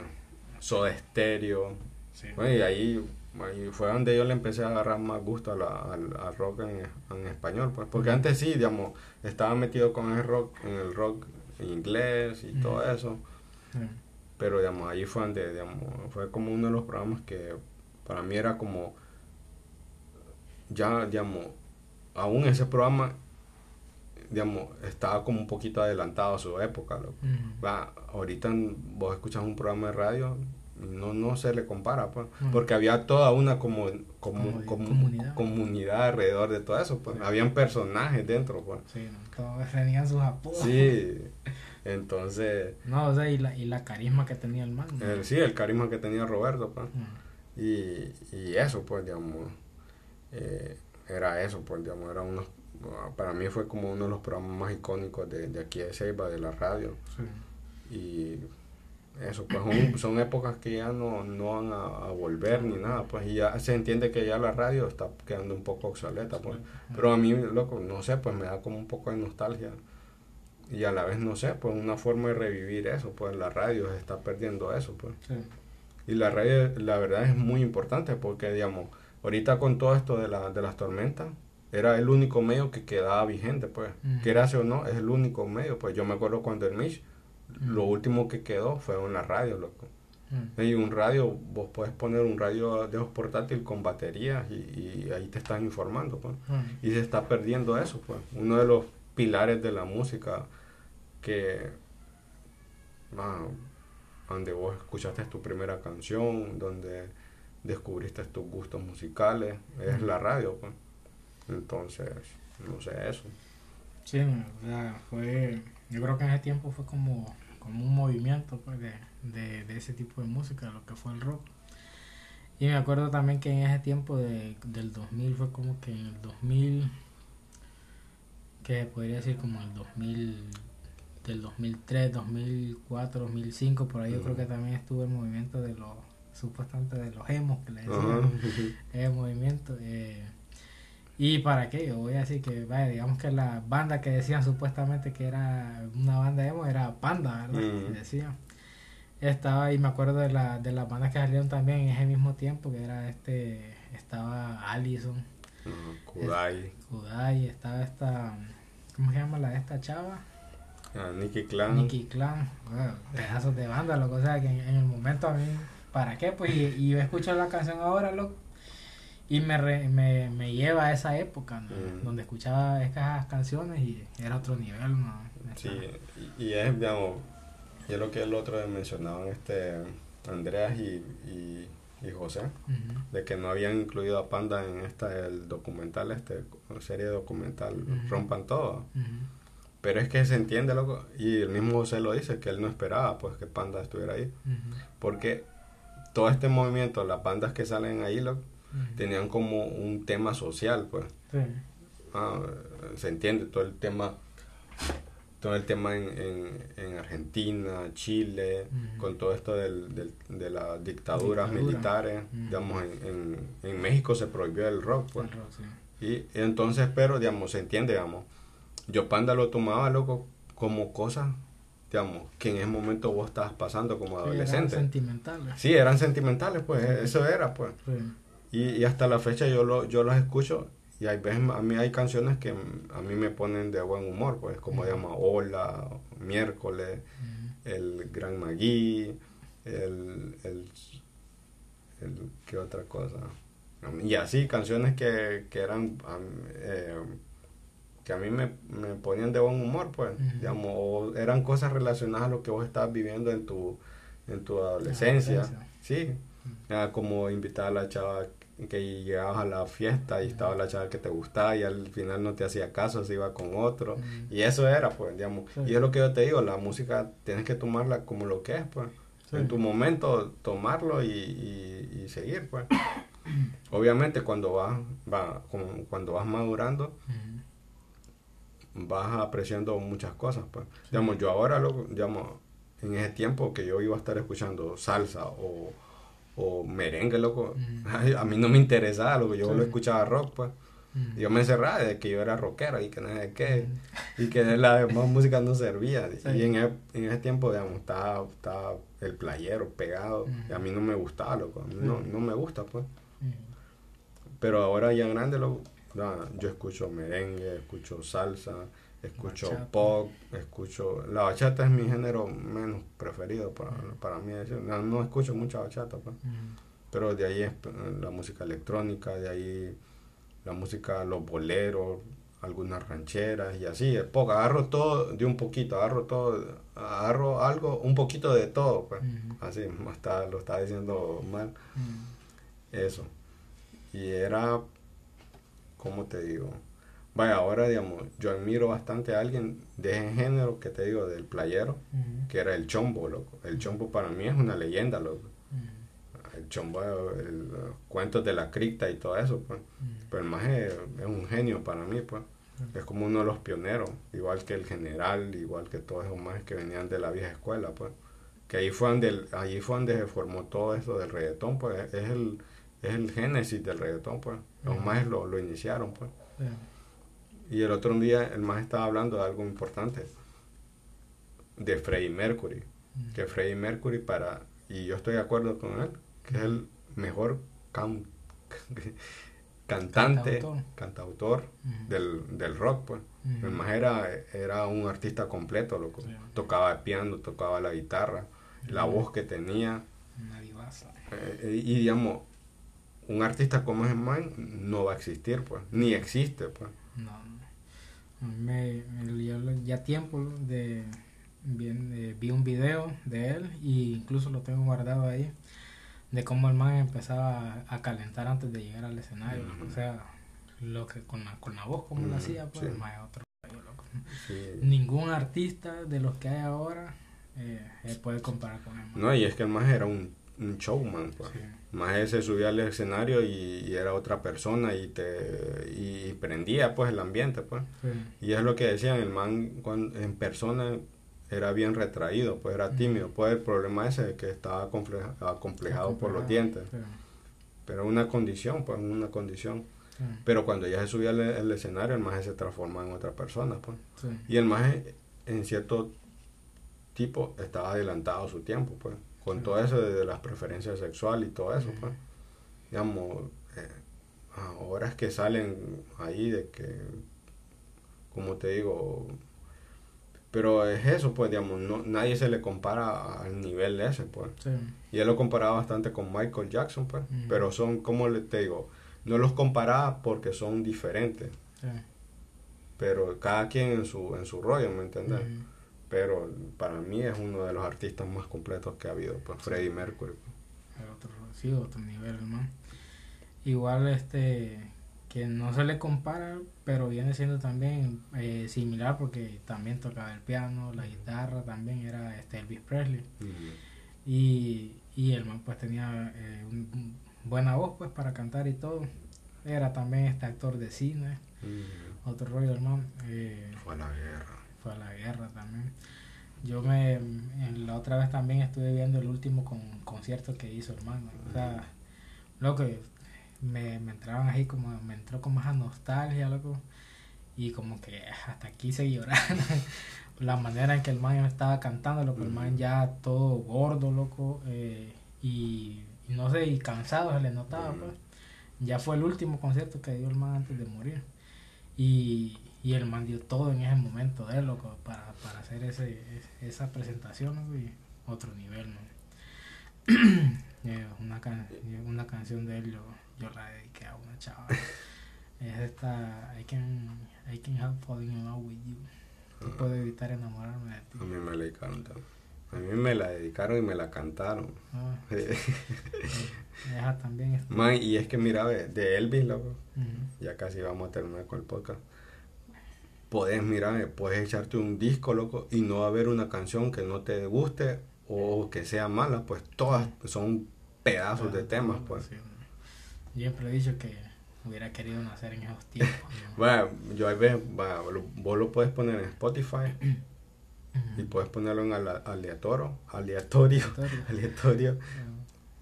[SPEAKER 1] Soda Stereo.
[SPEAKER 2] sí.
[SPEAKER 1] Bueno, y ahí, ahí fue donde yo le empecé a agarrar más gusto al, rock en, en español, pues, porque antes sí, digamos, estaba metido con el rock, en el rock inglés y todo eso, pero digamos, ahí fue donde, digamos, fue como uno de los programas que para mí era como, ya, digamos, aún ese programa, digamos, estaba como un poquito adelantado a su época, loco. Va, ahorita vos escuchas un programa de radio no, no se le compara, pues,
[SPEAKER 2] Mm.
[SPEAKER 1] porque había toda una como, como,
[SPEAKER 2] Como
[SPEAKER 1] como-
[SPEAKER 2] comunidad.
[SPEAKER 1] comunidad alrededor de todo eso, pues,
[SPEAKER 2] Sí.
[SPEAKER 1] habían personajes dentro, pues,
[SPEAKER 2] Sí, todos tenían sus apodos.
[SPEAKER 1] sí, entonces,
[SPEAKER 2] No, o sea, y la, y la carisma que tenía el man. ¿no?
[SPEAKER 1] el, sí, el carisma que tenía Roberto, pues,
[SPEAKER 2] Mm.
[SPEAKER 1] y, y eso, pues, digamos, eh, era eso, pues, digamos, era uno, para mí fue como uno de los programas más icónicos de, de aquí de Ceiba, de la radio,
[SPEAKER 2] Sí.
[SPEAKER 1] y eso pues son, son épocas que ya no, no van a, a volver ni nada pues y ya se entiende que ya la radio está quedando un poco obsoleta pues. Pero a mí loco no sé pues me da como un poco de nostalgia. Y a la vez no sé pues una forma de revivir eso pues la radio se está perdiendo eso pues.
[SPEAKER 2] Sí.
[SPEAKER 1] y la radio la verdad es muy importante porque digamos ahorita con todo esto de, la, de las tormentas era el único medio que quedaba vigente pues
[SPEAKER 2] Ujú.
[SPEAKER 1] quieras o no es el único medio pues yo me acuerdo cuando el Mish lo
[SPEAKER 2] Ujú.
[SPEAKER 1] último que quedó fue en la radio, loco.
[SPEAKER 2] Mm.
[SPEAKER 1] Y un radio, vos puedes poner un radio de esos portátil con baterías y, y ahí te están informando, pues.
[SPEAKER 2] Mm.
[SPEAKER 1] Y se está perdiendo eso, pues. Uno de los pilares de la música que... ah, donde vos escuchaste tu primera canción, donde descubriste tus gustos musicales, es la radio, pues. Entonces, no sé eso.
[SPEAKER 2] Sí, o sea, fue, yo creo que en ese tiempo fue como, como un movimiento pues, de, de, de ese tipo de música, lo que fue el rock. Y me acuerdo también que en ese tiempo de, del 2000 fue como que en el 2000, que podría decir como el 2000, del 2003, 2004, 2005, por ahí yo creo que también estuvo el movimiento de los, supuestamente de los emos que le decían [LAUGHS]
[SPEAKER 1] Ajá.
[SPEAKER 2] el movimiento. eh, y para qué, yo voy a decir que, vaya, digamos que la banda que decían supuestamente que era una banda emo era Panda, ¿verdad?
[SPEAKER 1] Mm.
[SPEAKER 2] Decían. Estaba, y me acuerdo de, la, de las bandas que salieron también en ese mismo tiempo, que era este, estaba Allison,
[SPEAKER 1] Ajá, Kudai,
[SPEAKER 2] Kudai, estaba esta, ¿cómo se llama la de esta chava?
[SPEAKER 1] ah, Nicky Clan.
[SPEAKER 2] Nicky Clan, bueno, pedazos de banda, loco, o sea que en, en el momento a mí, ¿para qué? Pues y, y yo escucho la canción ahora, loco, y me, re- me, me lleva a esa época, ¿no?
[SPEAKER 1] Mm.
[SPEAKER 2] donde escuchaba esas canciones y era otro nivel, ¿no?
[SPEAKER 1] Sí, y, y es, digamos, y es lo que el otro mencionaban este Andreas y, y, y José, de que no habían incluido a Panda en esta el documental, este serie documental. Rompan Todo. Pero es que se entiende, loco, y el mismo José lo dice, que él no esperaba pues que Panda estuviera ahí, porque todo este movimiento, las bandas que salen ahí, loco, tenían como un tema social, pues.
[SPEAKER 2] Sí,
[SPEAKER 1] Ah, se entiende todo el tema todo el tema en, en, en Argentina, Chile, con todo esto del, del- de las dictaduras
[SPEAKER 2] Dictadura.
[SPEAKER 1] militares, digamos, en, en, México se prohibió el rock, pues.
[SPEAKER 2] el rock, sí.
[SPEAKER 1] Y entonces, pero, digamos, se entiende, digamos, yo Panda lo tomaba, loco, como cosas, digamos, que en ese momento vos estabas pasando como
[SPEAKER 2] Sí, eran
[SPEAKER 1] adolescente.
[SPEAKER 2] sentimentales.
[SPEAKER 1] Sí, eran sentimentales, pues, eso era, pues.
[SPEAKER 2] Sí.
[SPEAKER 1] Y, y hasta la fecha yo lo, yo las escucho y hay veces a mí hay canciones que a mí me ponen de buen humor, pues como
[SPEAKER 2] Ujú.
[SPEAKER 1] llama Hola, Miércoles, el Gran Magui, el, el, el- ¿qué otra cosa? Y así canciones que, que eran eh, que a mí me, me ponían de buen humor, pues, digamos, o eran cosas relacionadas a lo que vos estabas viviendo en tu, en tu adolescencia.
[SPEAKER 2] adolescencia.
[SPEAKER 1] Sí, como invitar a la chava que llegabas a la fiesta y estaba la chava que te gustaba y al final no te hacía caso, se iba con otro. Y eso era, pues, digamos.
[SPEAKER 2] Sí.
[SPEAKER 1] Y es lo que yo te digo, la música tienes que tomarla como lo que es, pues.
[SPEAKER 2] Sí.
[SPEAKER 1] En tu momento tomarlo y, y- y seguir, pues. [COUGHS] Obviamente cuando vas, va, como cuando vas madurando, vas apreciando muchas cosas, pues. Digamos, yo ahora, lo, digamos, en ese tiempo que yo iba a estar escuchando salsa o, o merengue, loco, ay, a mí no me interesaba, lo que yo
[SPEAKER 2] Sí.
[SPEAKER 1] lo escuchaba rock, pues.
[SPEAKER 2] Ujú.
[SPEAKER 1] Yo me encerraba de que yo era rockero y que no sé qué, y que la demás música no servía.
[SPEAKER 2] Sí.
[SPEAKER 1] Y en, e- en ese tiempo, digamos, estaba, estaba el playero pegado, y a mí no me gustaba, loco, a mí no, no me gusta, pues. Pero ahora ya grande, lo, na- yo escucho merengue, escucho salsa, escucho
[SPEAKER 2] Bachata.
[SPEAKER 1] pop, escucho... La bachata es mi género menos preferido para, para mí. No, no escucho mucha bachata, pues.
[SPEAKER 2] Ujú.
[SPEAKER 1] Pero de ahí es eh, la música electrónica, de ahí la música, los boleros, algunas rancheras y así. Es poco, agarro todo de un poquito, agarro todo, agarro algo, un poquito de todo, pues.
[SPEAKER 2] Ujú.
[SPEAKER 1] Así, [LAUGHS] hasta lo estaba diciendo mal.
[SPEAKER 2] Ujú.
[SPEAKER 1] Eso. Y era, ¿cómo te digo? Vaya, ahora, digamos, yo admiro bastante a alguien de ese género que te digo, del playero, que era el chombo, loco. El chombo para mí es una leyenda, loco. El chombo, el, los cuentos de la cripta y todo eso, pues. Pero el más es, es un genio para mí, pues. Es como uno de los pioneros, igual que el general, igual que todos esos más que venían de la vieja escuela, pues. Que ahí fue donde, el- allí fue donde se formó todo eso del reggaetón, pues. Es el, es el génesis del reggaetón, pues. Los más lo, lo iniciaron, pues. Y el otro día el más estaba hablando de algo importante, de Freddie Mercury. Que Freddie Mercury para, y yo estoy de acuerdo con él, que es el mejor [LAUGHS] cantante,
[SPEAKER 2] Cantautor.
[SPEAKER 1] cantautor
[SPEAKER 2] Ujú.
[SPEAKER 1] del, del rock, pues.
[SPEAKER 2] Ujú.
[SPEAKER 1] El más era, era un artista completo, loco.
[SPEAKER 2] Sí.
[SPEAKER 1] Tocaba el piano, tocaba la guitarra, la voz que tenía,
[SPEAKER 2] Una.
[SPEAKER 1] Eh, y digamos, un artista como ese man no va a existir, pues, ni existe, pues.
[SPEAKER 2] No, no. Me, me- ya tiempo de, bien, eh, vi un video de él y incluso lo tengo guardado ahí de cómo el man empezaba a, a calentar antes de llegar al escenario. O sea, lo que con la, con la voz como lo
[SPEAKER 1] Ujú,
[SPEAKER 2] hacía, pues
[SPEAKER 1] sí.
[SPEAKER 2] el man es otro loco.
[SPEAKER 1] Sí.
[SPEAKER 2] Ningún artista de los que hay ahora eh, puede comparar con él. man.
[SPEAKER 1] No, y es que el más era un, un showman, pues.
[SPEAKER 2] Sí.
[SPEAKER 1] Más se subía al escenario y, y era otra persona y te y prendía pues el ambiente, pues.
[SPEAKER 2] Sí.
[SPEAKER 1] Y es lo que decían, el man cuando, en persona era bien retraído, pues era tímido. Pues el problema ese de que estaba compleja- acomplejado por los dientes.
[SPEAKER 2] Sí,
[SPEAKER 1] Pero una condición, pues una condición.
[SPEAKER 2] sí,
[SPEAKER 1] Pero cuando ya se subía al, al escenario, el maje se transforma en otra persona, pues. Y el maje, en cierto tipo, estaba adelantado a su tiempo, pues. Con todo eso de las preferencias sexuales y todo eso, pues. Digamos, eh, ahora es que salen ahí de que, como te digo, pero es eso, pues, digamos, no, nadie se le compara al nivel ese, pues.
[SPEAKER 2] Sí.
[SPEAKER 1] Y él lo comparaba bastante con Michael Jackson, pues. Pero son, como le te digo, no los comparaba porque son diferentes.
[SPEAKER 2] Sí.
[SPEAKER 1] Pero cada quien en su, en su rollo, ¿me entiendes? Pero para mí es uno de los artistas más completos que ha habido, pues Freddie Mercury.
[SPEAKER 2] Otro, sí, otro nivel, hermano. Igual, este, que no se le compara, pero viene siendo también eh, similar porque también tocaba el piano, la guitarra, también era este Elvis Presley. Y, y el man pues tenía eh, un- un buena voz pues para cantar y todo. Era también este actor de cine, otro rollo, hermano. Eh,
[SPEAKER 1] Fue a la guerra.
[SPEAKER 2] Fue a la guerra también. Yo me, en la otra vez también estuve viendo el último con, concierto que hizo hermano. O sea, loco, me, me entraban ahí como, me entró como esa nostalgia, loco. Y como que hasta quise llorar. [LAUGHS] la manera en que el man estaba cantando, loco, el man ya todo gordo, loco. eh, y, y no sé, y cansado se le notaba, pues. Ya fue el último concierto que dio el man antes de morir. Y, y el man dio todo en ese momento de él, loco, para, para hacer ese, es- esa presentación, y otro nivel, ¿no? [CLEARS THROAT] Eh, una, can- una canción de él yo, yo la dediqué a una chava. es esta, I can, I can help falling in love with you. No puedo evitar enamorarme de ti.
[SPEAKER 1] A mí me la dedicaron también. A mí me la dedicaron y me la cantaron.
[SPEAKER 2] Ah, [LAUGHS] esa también es...
[SPEAKER 1] Man, y es que mira, de Elvis, loco, ya casi vamos a terminar con el podcast. Podés, mira, ve, puedes echarte un disco, loco, y no va a haber una canción que no te guste o que sea mala, pues todas son pedazos de temas, pues.
[SPEAKER 2] Sí, ¿no? Siempre he dicho que hubiera querido nacer en esos tiempos. ¿no? [LAUGHS]
[SPEAKER 1] Bueno, yo ahí ve, va, lo- vos lo puedes poner en Spotify [CLEARS THROAT] y puedes ponerlo en aleatorio, aleatorio,
[SPEAKER 2] Aleatorio. [LAUGHS]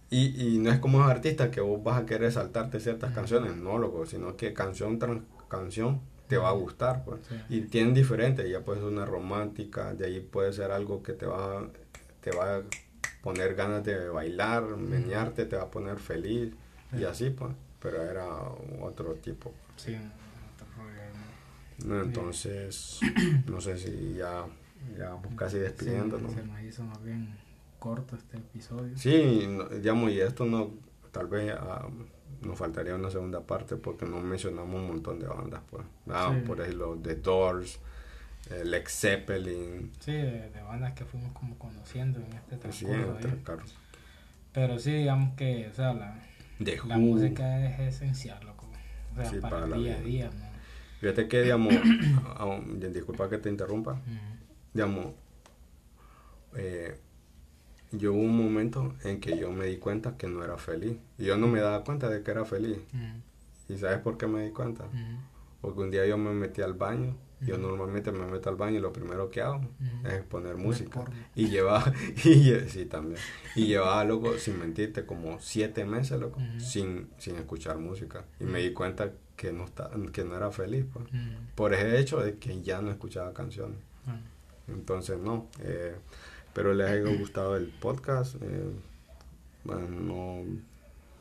[SPEAKER 1] Y, y no es como los artistas que vos vas a querer saltarte ciertas canciones, no, loco, sino que canción tras canción te va a gustar, pues.
[SPEAKER 2] Sí.
[SPEAKER 1] Y tienen diferentes, ya puede ser una romántica, de ahí puede ser algo que te va, te va a poner ganas de bailar, menearte, te va a poner feliz, y
[SPEAKER 2] Sí.
[SPEAKER 1] así, pues. Pero era otro tipo.
[SPEAKER 2] Sí, ¿no?
[SPEAKER 1] Entonces, [CLEARS THROAT] no sé si ya, ya vamos casi despidiéndonos.
[SPEAKER 2] Se, nos hizo más bien corto este episodio.
[SPEAKER 1] Sí, digamos, y esto no, tal vez ah, nos faltaría una segunda parte porque no mencionamos un montón de bandas, pues. Ah,
[SPEAKER 2] Sí.
[SPEAKER 1] Por ejemplo, The Doors, eh, Led Zeppelin,
[SPEAKER 2] Sí, de, de bandas que fuimos como conociendo en este transcurso. Pero sí, digamos que, o sea, la, la música es esencial, loco. O sea,
[SPEAKER 1] Sí,
[SPEAKER 2] para,
[SPEAKER 1] para
[SPEAKER 2] el día a día, ¿no?
[SPEAKER 1] Fíjate que, digamos, [COUGHS] [COUGHS] disculpa que te interrumpa, digamos, eh, yo hubo un momento en que yo me di cuenta que no era feliz. Y yo no me daba cuenta de que era feliz.
[SPEAKER 2] Ujú.
[SPEAKER 1] ¿Y sabes por qué me di cuenta?
[SPEAKER 2] Ujú.
[SPEAKER 1] Porque un día yo me metí al baño. Yo
[SPEAKER 2] Ujú.
[SPEAKER 1] normalmente me meto al baño y lo primero que hago es poner música. Y llevaba, [LAUGHS] y, sí, también. Y llevaba, loco, sin mentirte, como siete meses, loco, sin, sin escuchar música. Y me di cuenta que no, está, que no era feliz, pues. Por ese hecho de que ya no escuchaba canciones.
[SPEAKER 2] Ah,
[SPEAKER 1] Entonces, no. eh, espero les haya gustado el podcast. eh, bueno, no,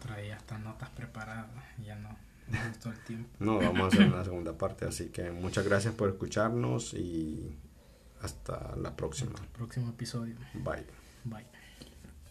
[SPEAKER 2] Traía estas notas preparadas, ya no, no me gustó el tiempo.
[SPEAKER 1] no, vamos a hacer una [LAUGHS] segunda parte. Así que muchas gracias por escucharnos y hasta la próxima.
[SPEAKER 2] Próximo episodio.
[SPEAKER 1] Bye.
[SPEAKER 2] Bye.